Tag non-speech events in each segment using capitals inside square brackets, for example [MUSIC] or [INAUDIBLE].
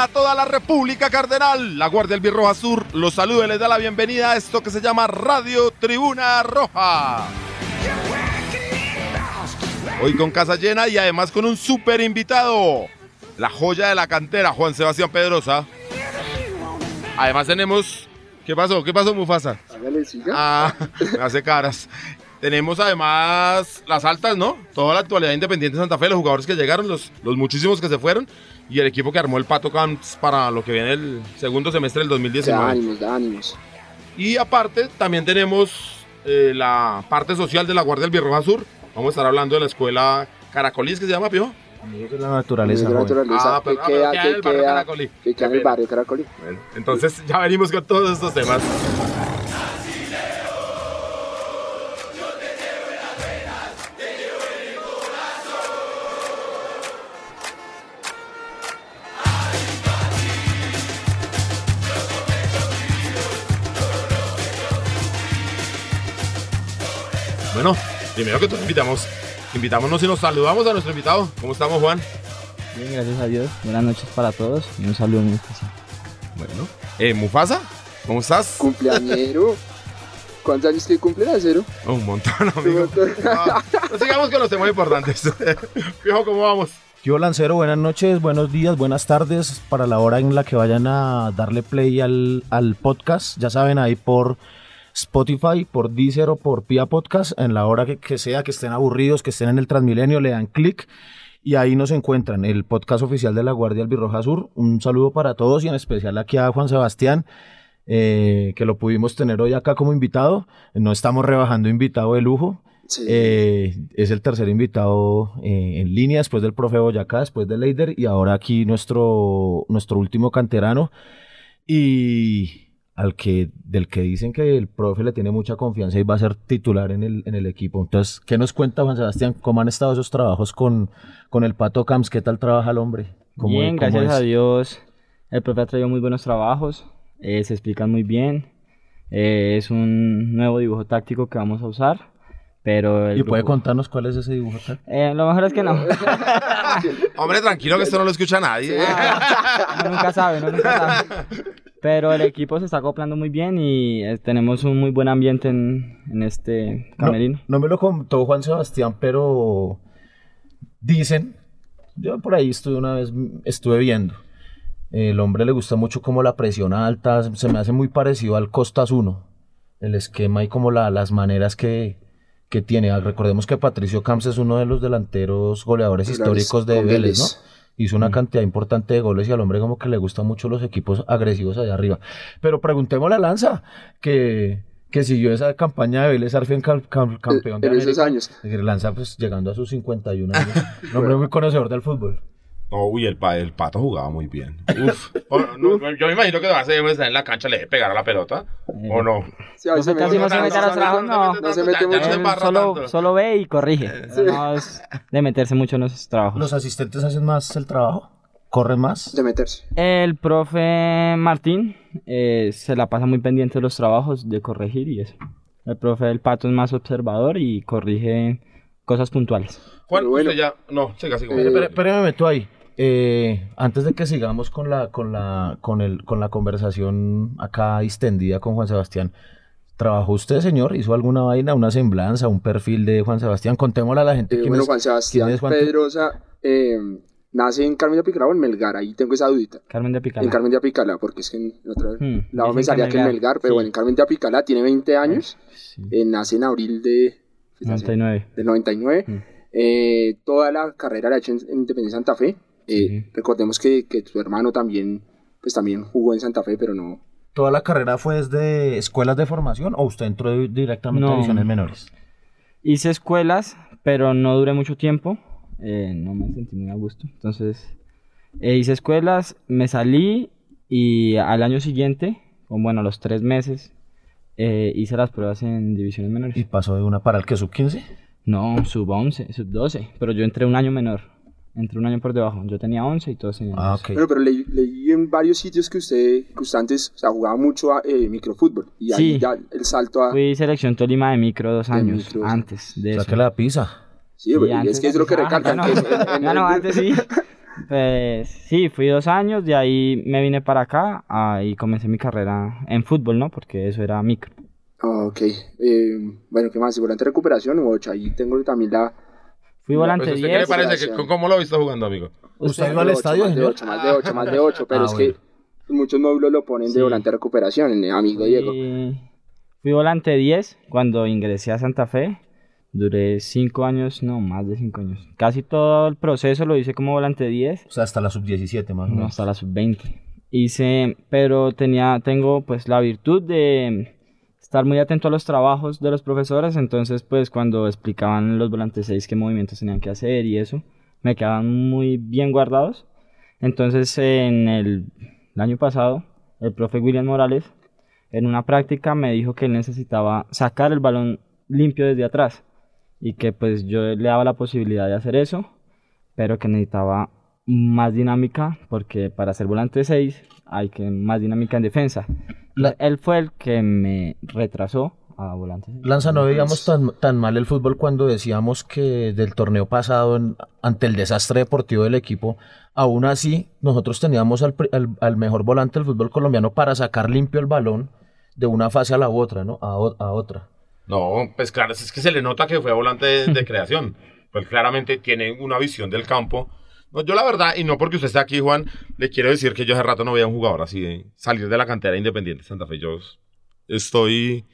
Hola, hola a toda la República Cardenal. La Guardia del Birroja Sur los saluda y les da la bienvenida a esto que se llama Radio Tribuna Roja. Hoy con casa llena y además con un súper invitado. La joya de la cantera, Juan Sebastián Pedrosa. Además tenemos... ¿Qué pasó? ¿Qué pasó, Mufasa? Ah, [LAUGHS] me hace caras. Tenemos además las altas, ¿no? Toda la actualidad independiente de Santa Fe, los jugadores que llegaron, los, los muchísimos que se fueron y el equipo que armó el Pato Camps para lo que viene el segundo semestre del Da 2019. ánimos, da ánimos. Y aparte, también tenemos eh, la parte social de la Guardia del Birroja Sur. Vamos a estar hablando de la escuela Caracolís, que se llama, Pío. Amigos de la naturaleza, la naturaleza, Ah, pero- que ah, pero queda, queda en el que barrio queda, Caracolí. que queda en el barrio Caracolí. Bueno, entonces ya venimos con todos estos temas. Bueno, primero que todo invitamos, invitámonos y nos saludamos a nuestro invitado. ¿Cómo estamos, Juan? Bien, gracias a Dios. Buenas noches para todos y un saludo muy especial. Bueno. Eh, Mufasa, ¿cómo estás? Cumpleañero. [LAUGHS] ¿Cuántos años tiene cumpleañero? Un montón, amigo. Un montón. Ah, pues sigamos con los temas importantes. [LAUGHS] Fijo, ¿cómo vamos? Yo Lancero, buenas noches, buenos días, buenas tardes para la hora en la que vayan a darle play al, al podcast. Ya saben, ahí por Spotify, por Deezer o por Pia Podcast, en la hora que, que sea, que estén aburridos, que estén en el Transmilenio, le dan clic y ahí nos encuentran, el podcast oficial de la Guardia Albirroja Sur. Un saludo para todos y en especial aquí a Juan Sebastián. eh, que lo pudimos tener hoy acá como invitado. No estamos rebajando invitado de lujo. Sí. Eh, es el tercer invitado eh, en línea después del profe Boyacá, después de Leider y ahora aquí nuestro, nuestro último canterano y al que del que dicen que el profe le tiene mucha confianza y va a ser titular en el, en el equipo. Entonces, ¿qué nos cuenta Juan Sebastián? ¿Cómo han estado esos trabajos con, con el Pato Camps? ¿Qué tal trabaja el hombre? ¿Cómo- Bien, cómo gracias es? a Dios. El profe ha traído muy buenos trabajos, eh, se explican muy bien. eh, es un nuevo dibujo táctico que vamos a usar, pero el ¿Y puede grupo- contarnos cuál es ese dibujo? Eh, lo mejor es que no. [LAUGHS] Hombre, tranquilo que esto no lo escucha nadie. Uno nunca sabe, uno nunca sabe. [LAUGHS] Pero el equipo se está acoplando muy bien y eh, tenemos un muy buen ambiente en, en este No, camerino. no me lo contó Juan Sebastián, pero dicen, yo por ahí estuve una vez, estuve viendo, el hombre le gusta mucho como la presión alta, se me hace muy parecido al Costas 1, el esquema y como la- las maneras que, que tiene. Recordemos que Patricio Camps es uno de los delanteros goleadores históricos de Vélez. ¿no? Hizo una cantidad importante de goles y al hombre como que le gustan mucho los equipos agresivos allá arriba. Pero preguntémosle a Lanza, que, que siguió esa campaña de Vélez Arfiel cam- cam- campeón de en esos años. Lanza pues llegando a sus 51 años. [LAUGHS] Un hombre muy conocedor del fútbol. No, uy, el, pa- el pato jugaba muy bien. Uf. [LAUGHS] O- no, yo me imagino que va a ser estar en la cancha, le debe pegar a la pelota. ¿O no? Sí, veces Profe casi no se mete a los trabajos, no. No se mete mucho. se solo, solo ve y corrige. pero No es de meterse mucho en esos trabajos. ¿Los asistentes hacen más el trabajo? ¿Corren más? De meterse. El profe Martín eh, se la pasa muy pendiente de los trabajos, de corregir y eso. El profe del Pato es más observador y corrige cosas puntuales. Juan, bueno. usted ya. No, siga, siga. Eh, Espere, espere, me meto ahí. Eh, antes de que sigamos con la, con la, con el, con la conversación acá distendida con Juan Sebastián, ¿trabajó usted, señor? ¿Hizo alguna vaina, una semblanza, un perfil de Juan Sebastián? Contémosle a la gente Eh, quién bueno, es- Juan Sebastián quién es Juan- Pedrosa eh, nace en Carmen de Apicalá o en Melgar. Ahí tengo esa dudita. Carmen de Apicalá. En Carmen de Apicalá, porque es que en la otra Hmm, lado me salía que en Melgar, pero sí. bueno, en Carmen de Apicalá tiene 20 años. Sí, eh, nace en abril de, 99. del 99. Mm. Eh, toda la carrera la ha hecho en, en Independiente Santa Fe. Eh. Recordemos que, que tu hermano también, pues también jugó en Santa Fe, pero no. ¿Toda la carrera fue desde escuelas de formación o usted entró directamente a No. divisiones menores? Hice escuelas, pero no duré mucho tiempo. eh, no me sentí muy a gusto. Entonces, eh, hice escuelas, me salí y al año siguiente o bueno, a los tres meses, eh, hice las pruebas en divisiones menores. Y pasó de una para el que sub 15. No, sub 11, sub 12, pero yo entré un año menor, entré un año por debajo. Yo tenía 11 y todos tenían Ah, 12. ok. Pero, pero leí, leí en varios sitios que usted, que usted antes o sea, jugaba mucho a, eh, microfútbol. Y ahí Sí. ya el salto a... Fui selección Tolima de micro dos De años micro, sí. antes de O sea eso. que la pisa. Sí, Y güey, antes es que es lo que de- ah, recalcan. que no. en- en Ya [LAUGHS] no, el- antes sí. [LAUGHS] Pues sí, fui dos años, de ahí me vine para acá ah, y comencé mi carrera en fútbol, ¿no? Porque eso era micro. Ah, ok. Eh, bueno, ¿qué más? Volante de recuperación 8. Ahí tengo también la... Fui volante Pues, ¿usted ¿Qué le 10. parece? que- ¿Cómo lo ha visto jugando, amigo? ¿Usted iba al estadio, más de señor? 8, más de 8, más de 8, pero Ah, es bueno. que muchos módulos lo ponen Sí. de volante de recuperación, amigo Diego. Fui, volante 10 cuando ingresé a Santa Fe. Duré 5 años, no, más de 5 años. Casi todo el proceso lo hice como volante 10. O sea, hasta la sub 17 más o No, menos. hasta la sub-20. Hice, pero tenía, tengo pues la virtud de estar muy atento a los trabajos de los profesores, entonces pues cuando explicaban los volantes 6 qué movimientos tenían que hacer y eso, me quedaban muy bien guardados. Entonces en el, año pasado, el profe William Morales en una práctica me dijo que él necesitaba sacar el balón limpio desde atrás y que pues yo le daba la posibilidad de hacer eso, pero que necesitaba más dinámica porque para ser volante 6 hay que más dinámica en defensa. La- Él fue el que me retrasó a volante 6. Lanza, no veíamos tan, tan mal el fútbol cuando decíamos que del torneo pasado, en- ante el desastre deportivo del equipo, aún así nosotros teníamos al, al- al mejor volante del fútbol colombiano para sacar limpio el balón de una fase a la otra, ¿no? A, a otra. No, pues claro, es que se le nota que fue volante de, de creación. Pues claramente tiene una visión del campo. No, yo la verdad, y no porque usted esté aquí, Juan, le quiero decir que yo hace rato no veía un jugador así de salir de la cantera independiente de Santa Fe. Yo estoy,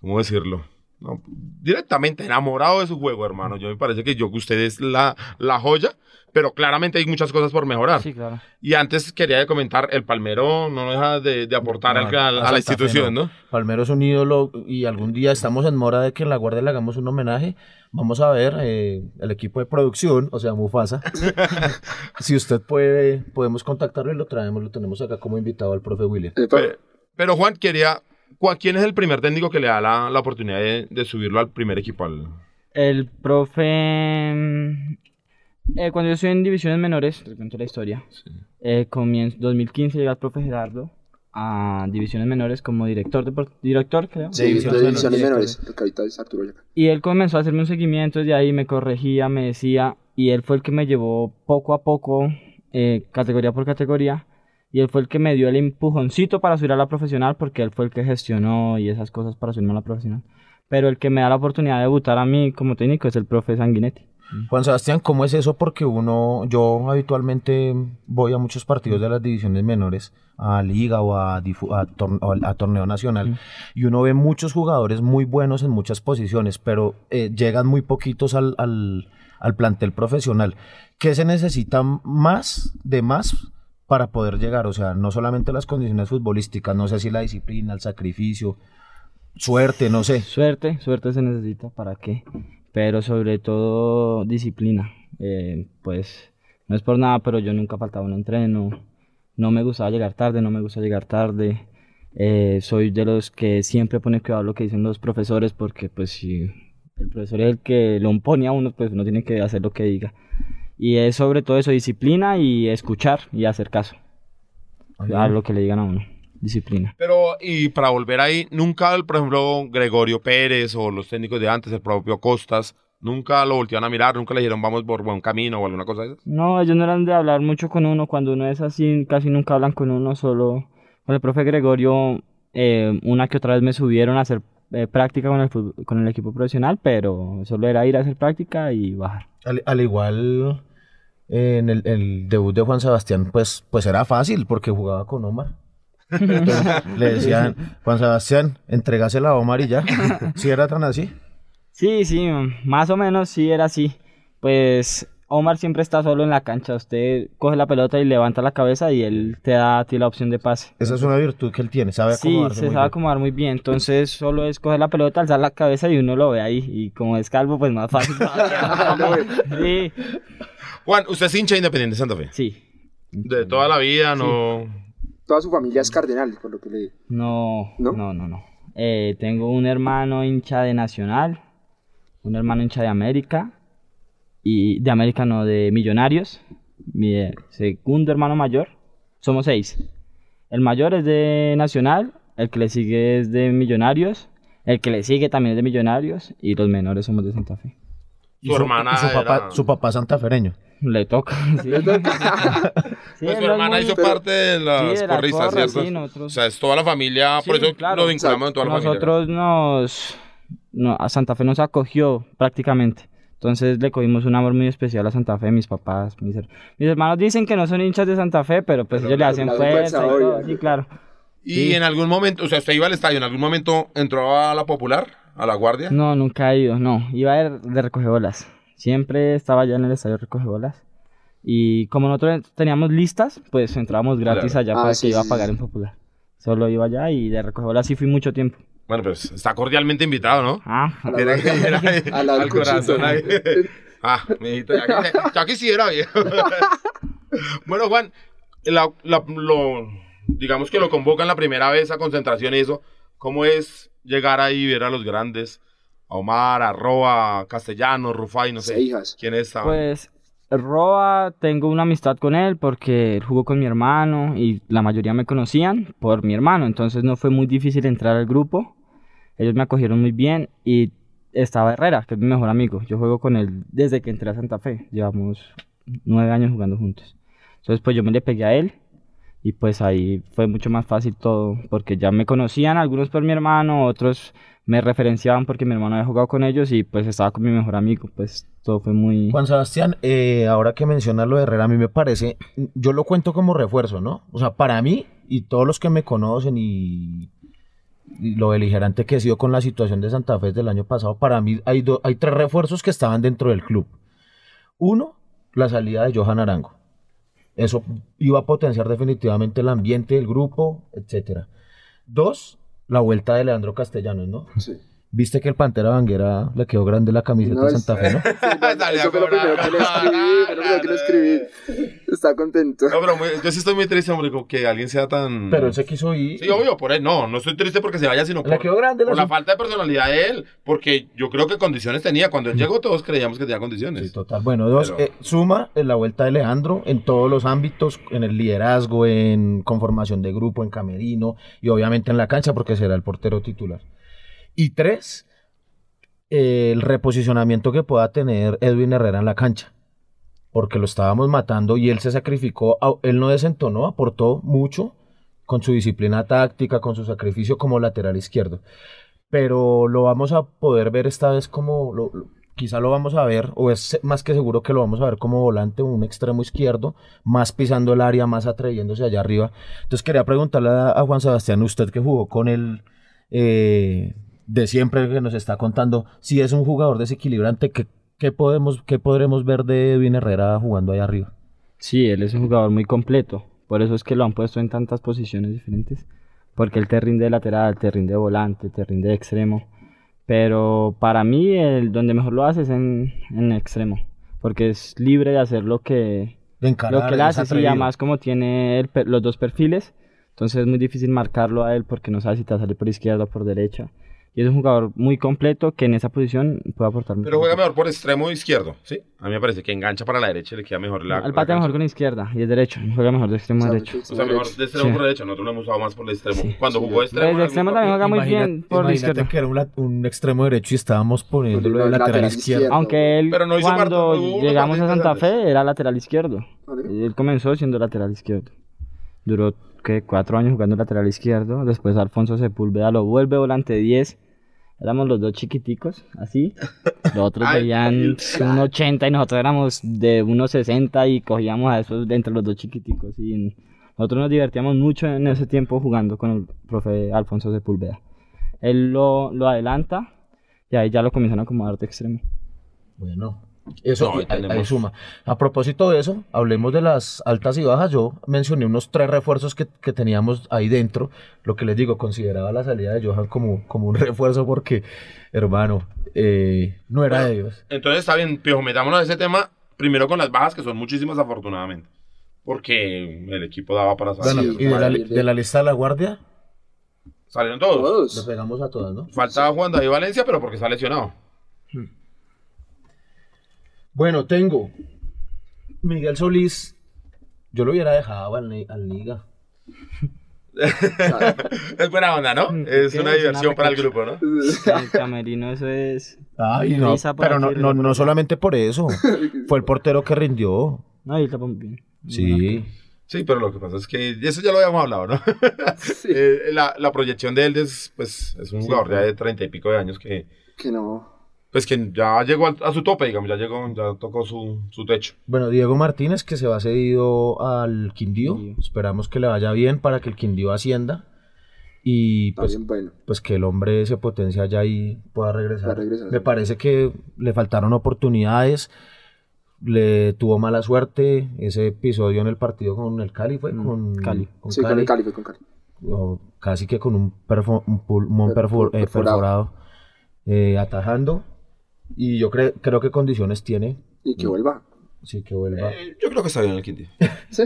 ¿cómo decirlo? No, directamente enamorado de su juego, hermano. Yo me parece que yo que usted es la, la joya, pero claramente hay muchas cosas por mejorar. Sí, claro. Y antes quería comentar, el Palmero no deja de, de aportar No, al- a, Santa la institución, ¿no? Palmero es un ídolo y algún día estamos en mora de que en la Guardia le hagamos un homenaje. Vamos a ver eh, el equipo de producción, o sea, Mufasa. [LAUGHS] si usted puede, podemos contactarlo y lo traemos, lo tenemos acá como invitado al profe William. Pero- Pe- Pero Juan, quería. ¿Cuál- ¿Quién es el primer técnico que le da la, la oportunidad de, de subirlo al primer equipo? Al... El profe... mm, eh, cuando yo estoy en divisiones menores, te cuento la historia. Eh, comienzo 2015 llega el profe Gerardo a divisiones menores como director de director creo Sí, divisiones de menores, divisiones menores, Arturo Yaca. Y él comenzó a hacerme un seguimiento desde ahí, me corregía, me decía, y él fue el que me llevó poco a poco, eh, categoría por categoría, y él fue el que me dio el empujoncito para subir a la profesional, porque él fue el que gestionó y esas cosas para subirme a la profesional. Pero el que me da la oportunidad de debutar a mí como técnico es el profe Sanguinetti. Juan Sebastián, ¿cómo es eso? Porque uno, yo habitualmente voy a muchos partidos de las divisiones menores, a liga o a, a, tor- a torneo nacional, y uno ve muchos jugadores muy buenos en muchas posiciones, pero eh, llegan muy poquitos al, al, al plantel profesional. ¿Qué se necesita más de más para poder llegar? O sea, no solamente las condiciones futbolísticas, no sé si la disciplina, el sacrificio, suerte, no sé. Suerte, suerte se necesita, ¿para qué? Pero sobre todo disciplina. Eh, pues no es por nada, pero yo nunca faltaba un entreno. No me gustaba llegar tarde, no me gusta llegar tarde. Eh, soy de los que siempre pone cuidado lo que dicen los profesores, porque pues si el profesor es el que lo impone a uno, pues uno tiene que hacer lo que diga. Y es sobre todo eso, disciplina y escuchar y hacer caso a lo que le digan a uno. Disciplina. Pero, y para volver ahí, nunca, el, por ejemplo, Gregorio Pérez o los técnicos de antes, el propio Costas, nunca lo voltearon a mirar, nunca le dijeron vamos por buen camino o alguna cosa de esas. No, ellos no eran de hablar mucho con uno. Cuando uno es así, casi nunca hablan con uno. Solo con el profe Gregorio, eh, una que otra vez me subieron a hacer eh, práctica con el, con el equipo profesional, pero solo era ir a hacer práctica y bajar. Al, al igual, en el, el debut de Juan Sebastián, pues, pues era fácil porque jugaba con Omar. Entonces, le decían, Juan Sebastián, entregásela a Omar y ya. [LAUGHS] Si era tan así. Sí, sí, más o menos sí era así. Pues Omar siempre está solo en la cancha. Usted coge la pelota y levanta la cabeza y él te da a ti la opción de pase. Esa es una virtud que él tiene, sabe Sí, se sabe bien. acomodar muy bien. Entonces solo es coger la pelota, alzar la cabeza y uno lo ve ahí. Y como es calvo, pues más fácil. [LAUGHS] [LAUGHS] sí, Juan, usted es hincha de independiente de Santa Fe. sí. De toda la vida, no. toda su familia es cardenal, por lo que le... No, ¿No? no, no, no. Eh, tengo un hermano hincha de Nacional, un hermano hincha de América, y de América no, de Millonarios. Mi eh, segundo hermano mayor, somos seis. El mayor es de Nacional, el que le sigue es de Millonarios, el que le sigue también es de Millonarios, y los menores somos de Santa Fe. Su hermana y su papá, era- su papá santafereño. Le toca. [LAUGHS] sí. [LAUGHS] Sí, Pues es hermana muy- hizo parte de las Sí, de la nosotros- O sea, es toda la familia, por eso claro. lo vinculamos en toda la familia. Nosotros nos... no, a Santa Fe nos acogió prácticamente. Entonces le cogimos un amor muy especial a Santa Fe, mis papás, mis, her- mis hermanos dicen que no son hinchas de Santa Fe, pero pues Pero ellos le hacen fuerza, fuerza, y todo, sí, claro. Y Sí. en algún momento, o sea, usted iba al estadio, en algún momento entró a la Popular, a la Guardia. No, nunca he ido, no. Iba a ir de recoger bolas. Siempre estaba allá en el estadio de recoger bolas. Y como nosotros teníamos listas, pues entrábamos gratis Claro. allá Ah, para sí, que iba a pagar sí. en Popular. Solo iba allá y de recoger bolas sí fui mucho tiempo. Bueno, pues está cordialmente invitado, ¿no? Ah, A la Tiene que ir Guardia. ahí, A la del al corazón ahí. [LAUGHS] Ah, mijito, ya, quisi- ya quisiera, viejo. [LAUGHS] bueno, Juan, la- la- lo, digamos que lo convocan la primera vez a concentración y eso. ¿Cómo es llegar ahí y ver a los grandes? A Omar, a Roa, Castellano, Rufai, no sé. Seijas. ¿Quiénes estaban? Pues Roa, tengo una amistad con él porque él jugó con mi hermano y la mayoría me conocían por mi hermano, entonces no fue muy difícil entrar al grupo. Ellos me acogieron muy bien y estaba Herrera, que es mi mejor amigo. Yo juego con él desde que entré a Santa Fe. Llevamos nueve años jugando juntos. Entonces pues yo me le pegué a él y pues ahí fue mucho más fácil todo porque ya me conocían algunos por mi hermano, otros me referenciaban porque mi hermano había jugado con ellos y pues estaba con mi mejor amigo. Pues todo fue muy... Juan Sebastián, eh, ahora que mencionas lo de Herrera, a mí me parece, yo lo cuento como refuerzo, ¿no? O sea, para mí y todos los que me conocen y, lo beligerante que he sido con la situación de Santa Fe desde el año pasado, para mí hay, do- hay tres refuerzos que estaban dentro del club. Uno, la salida de Johan Arango. Eso iba a potenciar definitivamente el ambiente del grupo, etcétera. Dos, la vuelta de Leandro Castellanos, ¿no? Sí. Viste que el Pantera Vanguera le quedó grande la camiseta No, de Santa Fe, ¿no? [LAUGHS] Salía Eso fue lo primero que le escribí, fue lo primero que le escribí. Está contento. No, pero muy- yo sí estoy muy triste, hombre, con que alguien sea tan... Pero él se quiso ir. Sí, obvio, por él. No, no estoy triste porque se vaya, sino por, quedó grande la por la falta de personalidad de él. Porque yo creo que condiciones tenía. Cuando él llegó, todos creíamos que tenía condiciones. Sí, total. Bueno, dos, Pero- eh, suma en la vuelta de Leandro en todos los ámbitos, en el liderazgo, en conformación de grupo, en camerino y obviamente en la cancha porque será el portero titular. Y tres, el reposicionamiento que pueda tener Edwin Herrera en la cancha. Porque lo estábamos matando y él se sacrificó, él no desentonó, aportó mucho con su disciplina táctica, con su sacrificio como lateral izquierdo. Pero lo vamos a poder ver esta vez como, lo- quizá lo vamos a ver, o es más que seguro que lo vamos a ver como volante, un extremo izquierdo, más pisando el área, más atreviéndose allá arriba. Entonces quería preguntarle a, Juan Sebastián, usted que jugó con él de siempre, que nos está contando, si es un jugador desequilibrante, ¿qué, qué podemos, qué podremos ver de Edwin Herrera jugando ahí arriba? Sí, él es un jugador muy completo. Por eso es que lo han puesto en tantas posiciones diferentes. Porque él te rinde de lateral, te rinde de volante, te rinde de extremo. Pero para mí, el donde mejor lo hace es en, en extremo. Porque es libre de hacer lo que, De encarar, lo que él hace. Sí, atrevido. además, como tiene el los dos perfiles, entonces es muy difícil marcarlo a él porque no sabe si te va a salir por izquierda o por derecha. Y es un jugador muy completo que en esa posición puede aportar mucho. Pero juega mejor por extremo izquierdo, ¿sí? A mí me parece que engancha para la derecha y le queda mejor la. Él la patea mejor con izquierda y es derecho. Juega mejor de extremo O sea, derecho. O sea, mejor de extremo Sí. por derecha. Nosotros lo hemos usado más por el extremo. Sí. Cuando Sí, jugó yo- extremo. Desde extremo también juega muy Imagínate- bien por la izquierda. que era un, la- un extremo derecho y estábamos poniéndolo de Poniendo lateral, lateral izquierdo. izquierdo. Aunque él, Pero no hizo cuando llegamos a Santa. Fe, era lateral izquierdo. ¿Vale? Él comenzó siendo lateral izquierdo. Duró, ¿qué? Cuatro años jugando lateral izquierdo. Después Alfonso Sepúlveda lo vuelve volante 10. Éramos los dos chiquiticos, así. Los [LAUGHS] otros veían un 80 y nosotros éramos de 1,60 y cogíamos a esos de entre los dos chiquiticos. Y nosotros nos divertíamos mucho en ese tiempo jugando con el profe Alfonso Sepúlveda. Él lo, lo adelanta y ahí ya lo comienzan a acomodar de extremo. Bueno, eso No, ahí suma. A propósito de eso, hablemos de las altas y bajas. Yo mencioné unos tres refuerzos que, que teníamos ahí dentro. Lo que les digo, consideraba la salida de Johan como, como un [LAUGHS] refuerzo porque, hermano, eh, no era de Dios. Entonces está bien, Piojo, metámonos a ese tema primero con las bajas, que son muchísimas afortunadamente. porque el equipo daba para Bueno, salir. Sí, y de la, de la lista de la guardia, Salieron todos. le Todos. pegamos a todas, ¿no? Falta Juan David Valencia, pero porque está lesionado. Bueno, tengo Miguel Solís. Yo lo hubiera dejado al, Liga. [LAUGHS] es buena onda, ¿no? Mm, Es una Es diversión una para el grupo, ¿no? [LAUGHS] El camerino, eso es. Ay, no, pero no, no, no solamente por eso. [LAUGHS] Fue el portero que rindió. No, y bien. Sí. Sí, pero lo que pasa es que eso ya lo habíamos hablado, ¿no? Eh, la, la proyección de él es, pues, es un jugador ya de treinta y pico de años que, Que no. Pues, que ya llegó al- a, su tope, digamos, ya llegó, ya tocó su, su techo. Bueno, Diego Martínez, que se va cedido al Quindío. Quindío. Esperamos que le vaya bien para que el Quindío ascienda. Y pues, bueno. pues que el hombre se potencia allá y pueda regresar. Me sí. parece que le faltaron oportunidades. Le tuvo mala suerte ese episodio en el partido con el Cali, fue Mm, con Cali. con Sí, con Cali. el Cali, fue con Cali. o casi que con un, perfo- un pulmón perfo- eh, perforado. perforado, eh, atajando. Y yo cre- creo que condiciones tiene. Y que vuelva. Sí, que vuelva. Eh, yo creo que está bien el Quindío. [LAUGHS] Sí.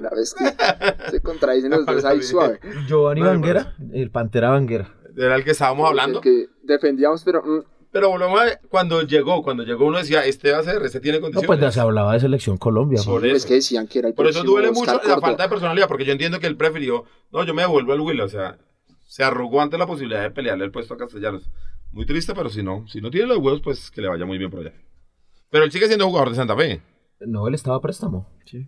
La vez que se contradicen los dos ahí suave. Giovanni no Vanguera, el Pantera Vanguera. Era el que estábamos hablando. El que defendíamos, pero. mm, Pero volvemos a, cuando llegó, cuando llegó uno decía, este va a ser, este tiene No, condiciones. pues ya se hablaba de selección Colombia. Por pues. eso. Es que decían que era el Por eso próximo duele Oscar mucho la Córdoba. falta de personalidad, porque yo entiendo que él prefirió, no, yo me devuelvo al Will, o sea, se arrugó ante la posibilidad de pelearle el puesto a Castellanos. Muy triste, pero si no, si no tiene los huevos, pues que le vaya muy bien por allá. Pero él sigue siendo jugador de Santa Fe, No, él estaba a préstamo. Sí,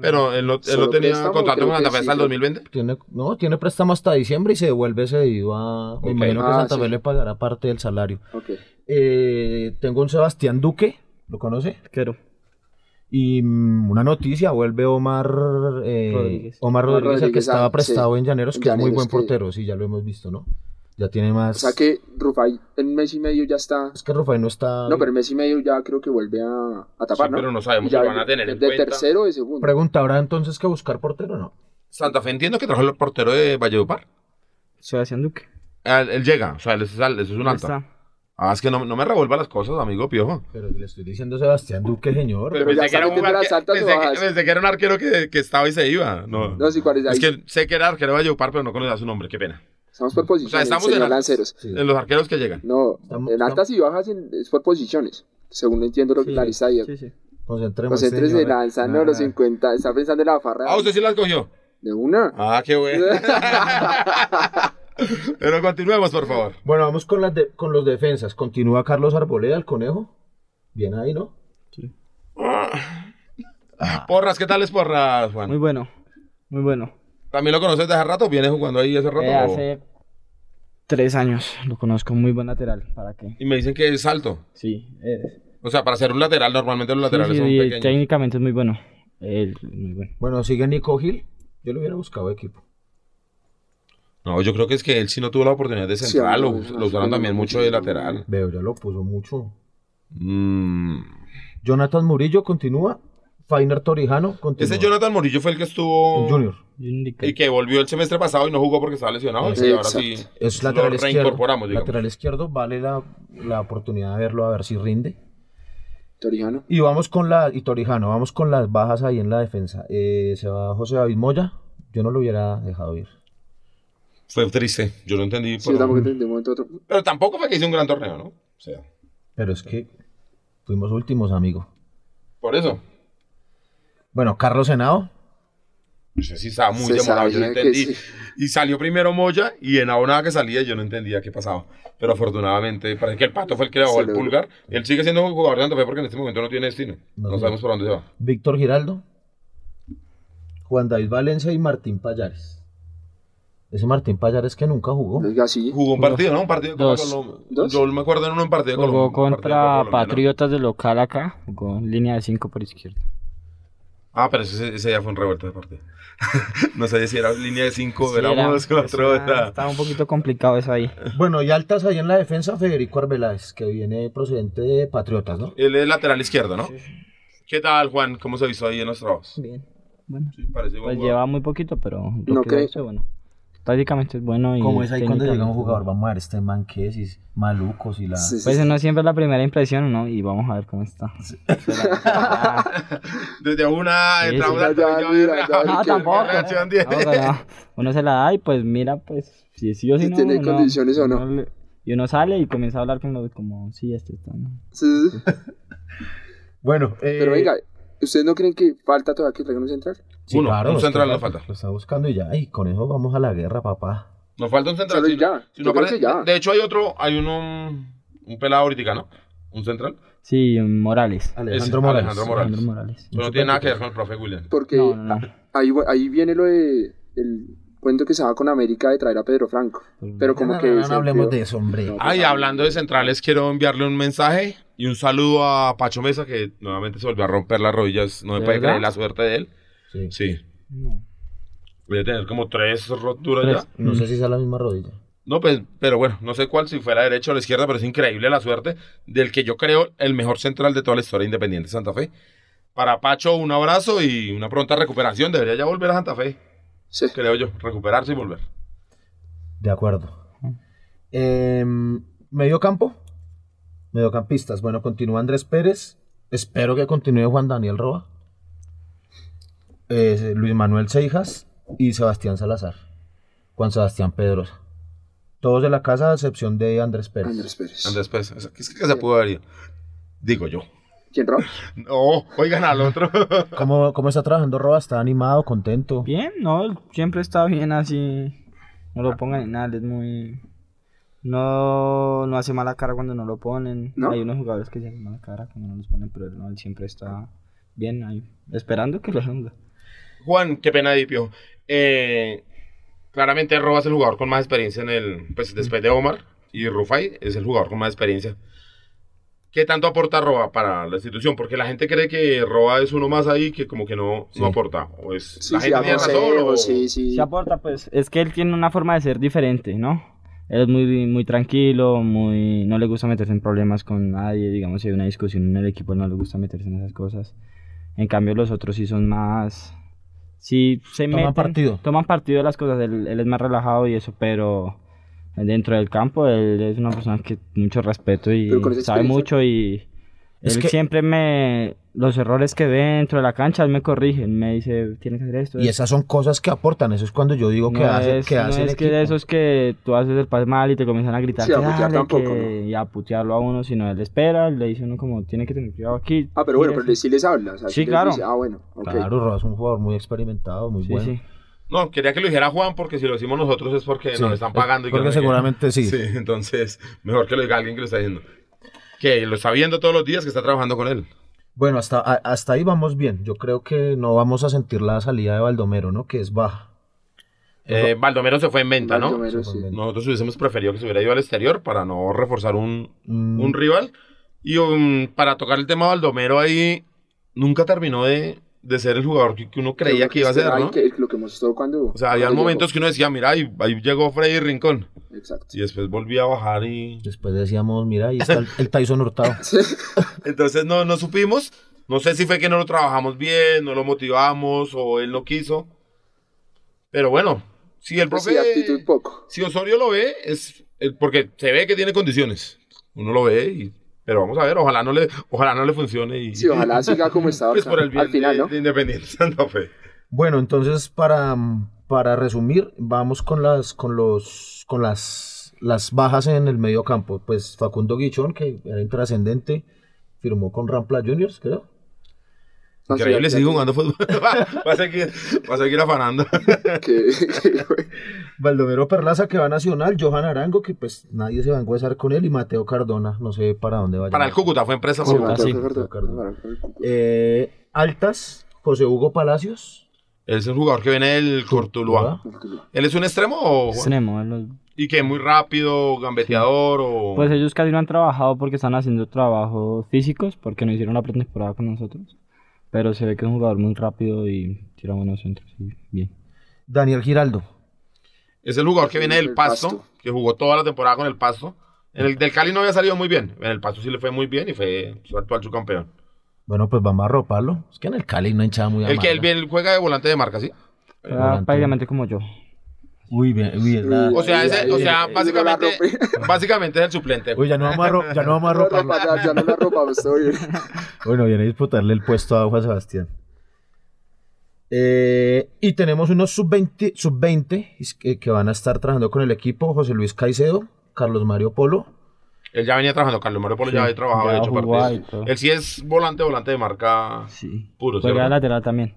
pero él no, él no tenía préstamo, contrato con Santa Fe hasta el sí. 2020. Tiene, no, tiene préstamo hasta diciembre y se devuelve cedido a... Me Ok. imagino que Ah, Santa sí. Fe le pagará parte del salario. Ok. Eh, tengo un Sebastián Duque, ¿lo conoce? Arquero. Y mm, una noticia, vuelve Omar eh, Rodríguez. Omar Rodríguez, el que estaba ah, prestado sí. en Llaneros, que es muy buen que- portero, sí, ya lo hemos visto, ¿no? Ya tiene más... O sea que Rufai en mes y medio ya está. Es que Rafael no está... No, pero en mes y medio ya creo que vuelve a, a tapar, Sí, ¿no? pero no sabemos Ya si van a tener de, en de cuenta. tercero o de segundo. Pregunta, ¿habrá entonces que buscar portero o no? Santa Fe entiendo que trajo el portero de Valledupar. Sebastián Duque. Ah, Él, él llega, o sea, él es, él es un alta. está. Ah, es que no, no me revuelva las cosas, amigo Piojo. Pero le estoy diciendo Sebastián Duque, señor. Pero ya pensé, que era un arque- pensé que- pensé que era un arquero que, que estaba y se iba. No, No, sí, ¿cuál es? es que sé que era arquero de Valledupar, pero no conocía su nombre, qué pena. Estamos por posiciones, estamos en señor la- Lanceros. Sí. En los arqueros que llegan. No, Estamos- en altas y bajas en- es por posiciones. Según entiendo lo que Sí, la lista Sí, sí. Concentremos. Concéntrese, señores. lanza, no, los Ah. 50. Está pensando en la farra. Ah, usted sí las cogió. De una. Ah, qué bueno. [LAUGHS] pero continuemos, por favor. Bueno, vamos con, las de- con los defensas. Continúa Carlos Arboleda, el conejo. Bien ahí, ¿no? Porras, ¿qué tal es Porras, Juan? Muy bueno. Muy bueno. ¿También lo conoces de hace rato? ¿Viene jugando ahí hace rato? Eh, hace tres años lo conozco. Muy buen lateral. ¿Para qué? Y me dicen que es alto. Sí, es. O sea, para ser un lateral, normalmente los laterales Sí, sí, son y pequeños. técnicamente es muy bueno. Él, muy bueno. Bueno, sigue Nico Gil. Yo lo hubiera buscado equipo. No, yo creo que es que él sí no tuvo la oportunidad de Sí, central, lo, hombre, no, lo usaron no, también no, mucho de lateral. Veo, ya lo puso mucho. Mm. Jonathan Murillo continúa. Fainer Torijano continúa. Ese Jonathan Morillo fue el que estuvo... El Junior. Y que volvió el semestre pasado y no jugó porque estaba lesionado. y ahora sí Exacto. Es lo lateral izquierdo. reincorporamos, digamos. Lateral izquierdo. Vale la, la oportunidad de verlo a ver si rinde. Torijano. Y vamos con la... Y Torijano, vamos con las bajas ahí en la defensa. Eh, se va José David Moya. Yo no lo hubiera dejado ir. Fue triste, yo lo entendí. Sí, pero, tampoco entendí de un momento a otro. pero tampoco fue que hizo un gran torneo, ¿no? O sea, Pero es que fuimos últimos, amigo. por eso. Bueno, Carlos Senado. Pues sí estaba muy Se demorado, yo no entendí. sí. Y salió primero Moya y en nada que salía yo no entendía qué pasaba. Pero afortunadamente, parece que el Pato fue el que le bajó el pulgar. Él sigue siendo jugador de Santa Fe porque en este momento no tiene destino. No, No, sabemos por dónde se va. Víctor Giraldo, Juan David Valencia y Martín Payares. Ese Martín Payares que nunca jugó. Jugó un partido, ¿no? Un partido con Dos. Colombia. ¿Dos? Yo me acuerdo en un partido de Jugó Colombia. partido contra ¿no? Patriotas de local acá. Jugó en línea de 5 por izquierda. Ah, pero ese, ese ya fue un revuelto de partido. [LAUGHS] no sé si era línea de 5, Sí, era- éramos cuatro. era- era- Estaba un poquito complicado eso ahí. Bueno, y altas ahí en la defensa, Federico Arbeláez, que viene procedente de Patriotas, ¿no? Él es lateral izquierdo, ¿no? ¿Qué tal, Juan? ¿Cómo se hizo ahí en los trabajos? Bien. Bueno. Sí, parece Pues lleva muy poquito, pero No que creo. hizo, bueno. Tácticamente es bueno y Como es ahí cuando llega un jugador, vamos a ver este man que es, y es maluco, si la... Sí, sí, Pues sí. no siempre es la primera impresión, ¿no? Y vamos a ver cómo está. [LAUGHS] [LAUGHS] Desde una mira, ya, qué No, tampoco. uno se la da y pues mira, pues si sí o si no. tiene uno- condiciones o no. uno Y uno sale y comienza a hablar con los como, sí, este está, ¿no? Sí. Bueno, eh, Pero venga, ¿ustedes no creen que falta todavía que traigan un central? Sí, uno, un central nos falta. Lo está buscando y ya, y con eso vamos a la guerra, papá. Nos falta un central. Si no- ya, si no aparece- ya. De hecho, hay otro, hay uno, un pelado ahorita, ¿no? Un central. Sí, Morales. Alejandro Morales. Alejandro Morales. Alejandro Morales. Pero no tiene nada que ver con el profe William. Porque No, no, no. Ahí, ahí viene lo de el cuento que se daba con América de traer a Pedro Franco. Pero como No, que... no, no, se no hablemos de eso, hombre. No. Ay, hablando de centrales, quiero enviarle un mensaje y un saludo a Pacho Mesa, que nuevamente se volvió a romper las rodillas. No me ¿De puede verdad? creer la suerte de él. Sí. Sí. No. Voy a tener como tres roturas Tres. ya. No sé si es a la misma rodilla. No, pues, pero bueno, no sé cuál, si fuera derecha o la izquierda, pero es increíble la suerte del que yo creo el mejor central de toda la historia Independiente Santa Fe. Para Pacho, un abrazo y una pronta recuperación. Debería ya volver a Santa Fe, Sí. creo yo. Recuperarse y volver. De acuerdo. Em, medio campo. Mediocampistas. Bueno, continúa Andrés Pérez. Espero que continúe Juan Daniel Roa. Eh, Luis Manuel Seijas y Sebastián Salazar. Juan Sebastián Pedrosa. Todos de la casa, a excepción de Andrés Pérez. Andrés Pérez. Andrés Pérez, es que, es que se pudo haber ido. Digo yo. ¿Quién, Rob? [LAUGHS] No, oigan al otro. [LAUGHS] ¿Cómo, cómo está trabajando Roa? ¿Está animado, contento? Bien, no, él siempre está bien así. No lo pongan en nada, él es muy. No, no hace mala cara cuando no lo ponen. ¿No? Hay unos jugadores que se hacen mala cara cuando no los ponen, pero él, no, él siempre está bien ahí, esperando que lo hagan. Juan, qué pena, Dipio. Eh, claramente Roa es el jugador con más experiencia en el. Pues después de Omar y Rufai es el jugador con más experiencia. ¿Qué tanto aporta Roa para la institución? Porque la gente cree que Roa es uno más ahí que como que no, Sí. no aporta. O es, Sí, la sí, gente tiene razón. o- sí, sí. Si aporta, pues es que él tiene una forma de ser diferente, ¿no? Él es muy, muy tranquilo, muy, no le gusta meterse en problemas con nadie, digamos, si hay una discusión en el equipo, no le gusta meterse en esas cosas. En cambio, los otros sí son más, sí se Toman meten, partido. toman partido de las cosas, él, él es más relajado y eso, pero dentro del campo él es una persona que mucho respeto y sabe mucho y Es él que- siempre me, los errores que ve dentro de la cancha, él me corrige, él me dice, tienes que hacer esto. Y esas son cosas que aportan. Eso es cuando yo digo que no hace, es, que no hace el es que equipo. de esos que tú haces el pase mal y te comienzan a gritar Sí, a que putear tampoco, que- y a putearlo a uno, sino él espera, le dice uno como tiene que tener cuidado aquí. Ah, pero bueno, pero sí les habla. o sea, Sí, les claro. dice, ah, bueno, ok. Claro, Roa es un jugador muy experimentado, muy sí, bueno. sí. No, quería que lo dijera Juan porque si lo decimos nosotros es porque Sí, nos están es pagando. y que porque no seguramente sí. Sí, [LAUGHS] entonces mejor que lo diga alguien que lo está diciendo. Que lo está viendo todos los días, que está trabajando con él. Bueno, hasta, a- hasta ahí vamos bien. Yo creo que no vamos a sentir la salida de Baldomero, ¿no? Que es baja. Eh, Baldomero se fue en venta, ¿no? Baldomero, sí. Nosotros hubiésemos preferido que se hubiera ido al exterior para no reforzar un, Mm, un rival. Y um, para tocar el tema de Baldomero ahí, nunca terminó de, de ser el jugador que, que uno creía que iba a ser, ¿no? que- lo que mostró cuando... O sea, había momentos que uno decía, mira, ahí, ahí llegó Freddy Rincón. Exacto. Y después volvía a bajar y... Después decíamos, mira, ahí está el, el Tyson Hurtado. [LAUGHS] [LAUGHS] Entonces no, no supimos. No sé si fue que no lo trabajamos bien, no lo motivamos o él no quiso. Pero bueno, si el Pues profe... sí, actitud poco. si Osorio lo ve, es el- porque se ve que tiene condiciones. Uno lo ve, y, pero vamos a ver, ojalá no le, ojalá no le funcione. Y, Sí, ojalá [LAUGHS] siga como estaba pues por el bien al final, de, ¿no? de Independiente [LAUGHS] Santa Fe. Bueno, entonces para, para resumir, vamos con las con los con las las bajas en el medio campo. Pues Facundo Guichón, que era intrascendente, firmó con Rampla Juniors, creo. Increíble, sigue jugando fútbol. va, [LAUGHS] va a seguir, va a seguir afanando. [LAUGHS] Baldomero Perlaza, que va a Nacional, Johan Arango, que pues nadie se va a enguesar con él, y Mateo Cardona, no sé para dónde vaya. Para el Cúcuta, fue empresa Sí, Cúcuta. Mateo sí. Cardona. Eh, Altas, José Hugo Palacios. Él es el jugador que viene del Cortuluá. ¿Él es un extremo o...? Extremo, los- Y que muy rápido, gambeteador o... Pues ellos casi no han trabajado porque están haciendo trabajos físicos, porque no hicieron la pretemporada con nosotros. Pero se ve que es un jugador muy rápido y tira buenos centros. y bien. Daniel Giraldo. Es el jugador que viene del Pasto, Pasto. que jugó toda la temporada con el Pasto. En el del Cali no había salido muy bien. En el Pasto sí le fue muy bien y fue su actual subcampeón. Bueno, pues vamos a arroparlo. Es que en el Cali no hinchaba muy El que él, juega de volante de marca, ¿sí? Prácticamente como yo. Uy, bien, bien. nada. O sea, ese, o sea, básicamente, [LAUGHS] básicamente es el suplente. Uy, ya no vamos a, ro- ya no vamos a ya no la ropa, todo bien. [LAUGHS] Bueno, viene a disputarle el puesto a Juan Sebastián. Eh, y tenemos unos sub-20 sub que, que van a estar trabajando con el equipo. José Luis Caicedo, Carlos Mario Polo. Él ya venía trabajando, Carlos Mario Polo ya había trabajado, ya de hecho, partidos. Él sí es volante, volante de marca Sí. puro, lateral también.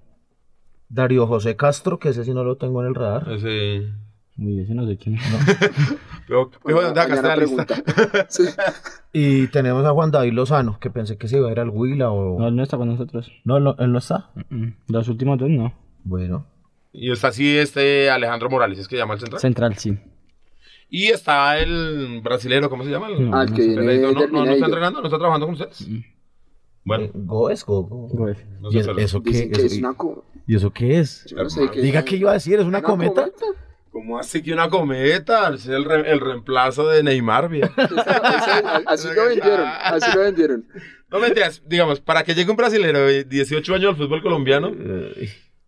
Darío José Castro, que ese sí no lo tengo en el radar. Ese... Uy, ese no sé quién es. [LAUGHS] Pero, hijo, ¿de dónde sacaste Mañana la lista? Sí. [LAUGHS] Y tenemos a Juan David Lozano, que pensé que se iba a ir al Huila o... No, él no está con nosotros. No, no, él no está. Mm, Los últimos dos no. Bueno. Y está así este Alejandro Morales, es que llama el central. Central, sí. Y está el brasilero, ¿cómo se llama? El- No, que el viene Benedito, ¿no, no, no está entrenando? ¿No está trabajando con ustedes? Bueno, Eh, ¿Goes? Go, go. Pues, no ¿Y sé eso, qué? Que eso- es una ¿Y eso qué es? Yo no sé qué Diga es. qué iba a decir, ¿es una, cometa? ¿Cómo así que una cometa? Es el, re- el reemplazo de Neymar, bien. [LAUGHS] Así lo vendieron, así lo vendieron. No mentiras, digamos, para que llegue un brasilero de 18 años al fútbol colombiano,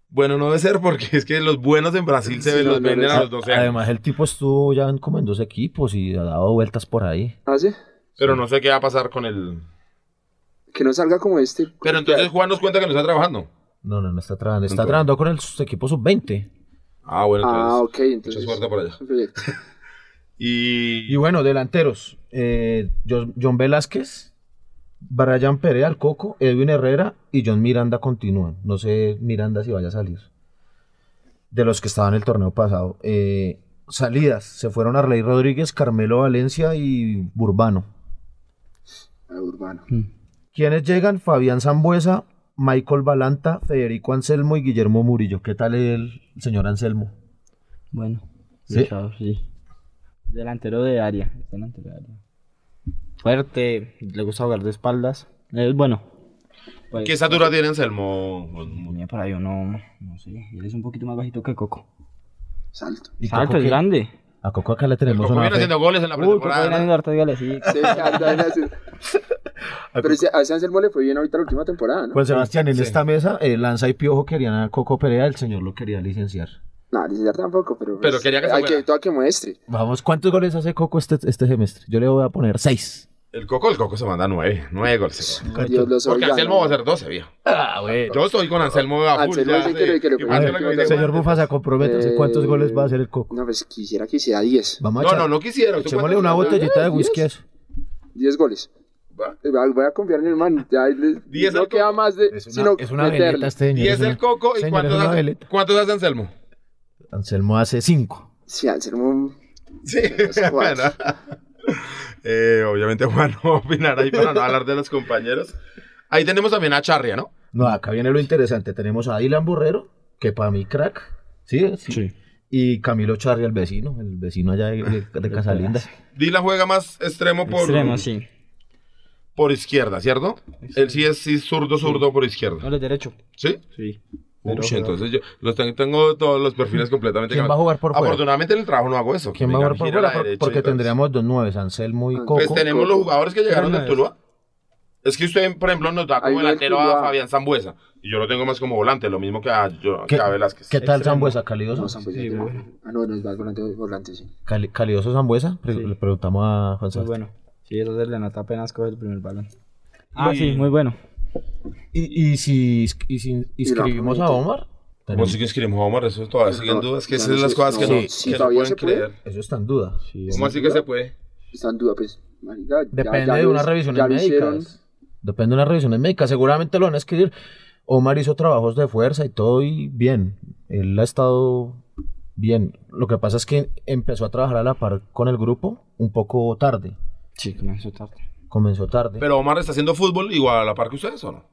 bueno, no debe ser porque es que los buenos en Brasil se Sí, ven, los no, venden no, a los 12 años. Además, el tipo estuvo ya en, como en dos equipos y ha dado vueltas por ahí. ¿Ah, sí? Pero no sé qué va a pasar con el... Que no salga como este. Pero entonces Juan nos cuenta que no está trabajando. No, no, no está trabajando. Está Entonces- trabajando con el equipo sub-20. Ah, bueno, entonces... Ah, ok, entonces. Mucha suerte por allá. [LAUGHS] Y... Y bueno, delanteros. eh, Jo- John Velázquez, Brian Perea, el Coco, Edwin Herrera y John Miranda continúan. No sé Miranda si vaya a salir. De los que estaban en el torneo pasado. Eh, salidas. Se fueron Arley Rodríguez, Carmelo Valencia y Burbano. Ah, Urbano. ¿Quiénes llegan? Fabián Zambuesa, Michael Balanta, Federico Anselmo y Guillermo Murillo. ¿Qué tal el señor Anselmo? bueno. ¿Sí? Delantero de área. Delantero de área. Fuerte, le gusta jugar de espaldas. Es bueno. Pues, ¿Qué estatura tiene Anselmo? Mira, para yo no, no sé. Él es un poquito más bajito que Coco. Salto. ¿Y Salto, Coco es qué? grande. A Coco acá le tenemos Coco una viene fe. haciendo goles en la Uy, Coco pretemporada. viene haciendo hartas goles, sí. Sí, andan así. [LAUGHS] Pero ese- a ese Anselmo le fue bien ahorita la última temporada, ¿no? Pues Sebastián, en Sí. esta mesa, eh, Lanza y Piojo querían a Coco Perea, el señor lo quería licenciar. No, licenciar tampoco, pero. Pero pues, quería que se hay fuera. que Todo que muestre. Vamos, ¿cuántos goles hace Coco este, este semestre? Yo le voy a poner seis. El Coco, el Coco se manda nueve. Nueve goles. Dios los Porque Anselmo ¿no? va a ser 12, viejo. Ah, bueno. Yo estoy con Anselmo a full. Anselmo ya que que que que le dice Señor. Bufasa, comprométase. ¿Cuántos Eh, goles va a hacer el Coco? No, pues quisiera que hiciera 10. Vamos a No, echar- no, no quisiera. ¿Usted Echémosle una botellita de ¿Diez? whisky a eso. 10 goles. Voy a confiar en el man. Ya le- [LAUGHS] Diez no queda más de. Es una, sino es una veleta este señor. 10 es una- el Coco. ¿Y señor, cuántos hace, cuántos hace Anselmo? Anselmo hace cinco. Sí, Anselmo. Sí, [LAUGHS] bueno. Eh, obviamente Juan no va a opinar ahí para no hablar de los compañeros. Ahí tenemos también a Charria, ¿no? No, acá viene lo interesante. Tenemos a Dylan Borrero, que para mí crack. ¿Sí? Sí. Y Camilo Charri, el vecino, el vecino allá de, de- de [LAUGHS] Casalinda. Dylan juega más extremo por, Extremo, sí. Por izquierda, ¿cierto? Él sí es sí, zurdo, zurdo por izquierda. No, es derecho. ¿Sí? Sí. Uy, Pero- entonces yo los tengo, tengo todos los perfiles completamente ¿Quién va a jugar por fuera? Afortunadamente en el trabajo no hago eso. ¿Quién va a jugar por fuera? Por- Porque tendríamos dos nueves, Anselmo y Pues Coco. Pues tenemos los jugadores que llegaron del. Tuluá. Es que usted, por ejemplo, nos da Ahí como es delantero a Tuluá. Fabián Zambuesa. Y yo lo tengo más como volante, lo mismo que a, yo, ¿Qué, que a Velázquez. ¿Qué tal. Zambuesa? ¿Calidoso? No, bueno. Ah, no, no es más volante, volante, sí. Cali- ¿Calidoso Zambuesa? Pre- Sí. Le preguntamos a Juan Muy Sebastián. bueno. Sí, eso se le nota apenas coge el primer balón. Ah, sí, muy bueno. ¿Y, y si, y si inscribimos a Omar? ¿Cómo sí que escribimos a Omar? Eso todavía sigue en duda. Es que esas son las cosas que no, no, sí, que no todavía pueden creer. Eso está en duda. ¿Cómo así que se puede? Está en duda, pues. marica, Depende ya de lo- unas revisiones ya lo hicieron. médicas. Depende de unas revisiones médicas. Seguramente lo van a escribir. Omar hizo trabajos de fuerza y todo y bien. Él ha estado bien. Lo que pasa es que empezó a trabajar a la par con el grupo un poco tarde. Sí, comenzó tarde. Comenzó tarde. Pero Omar está haciendo fútbol igual a la par que ustedes, ¿o no?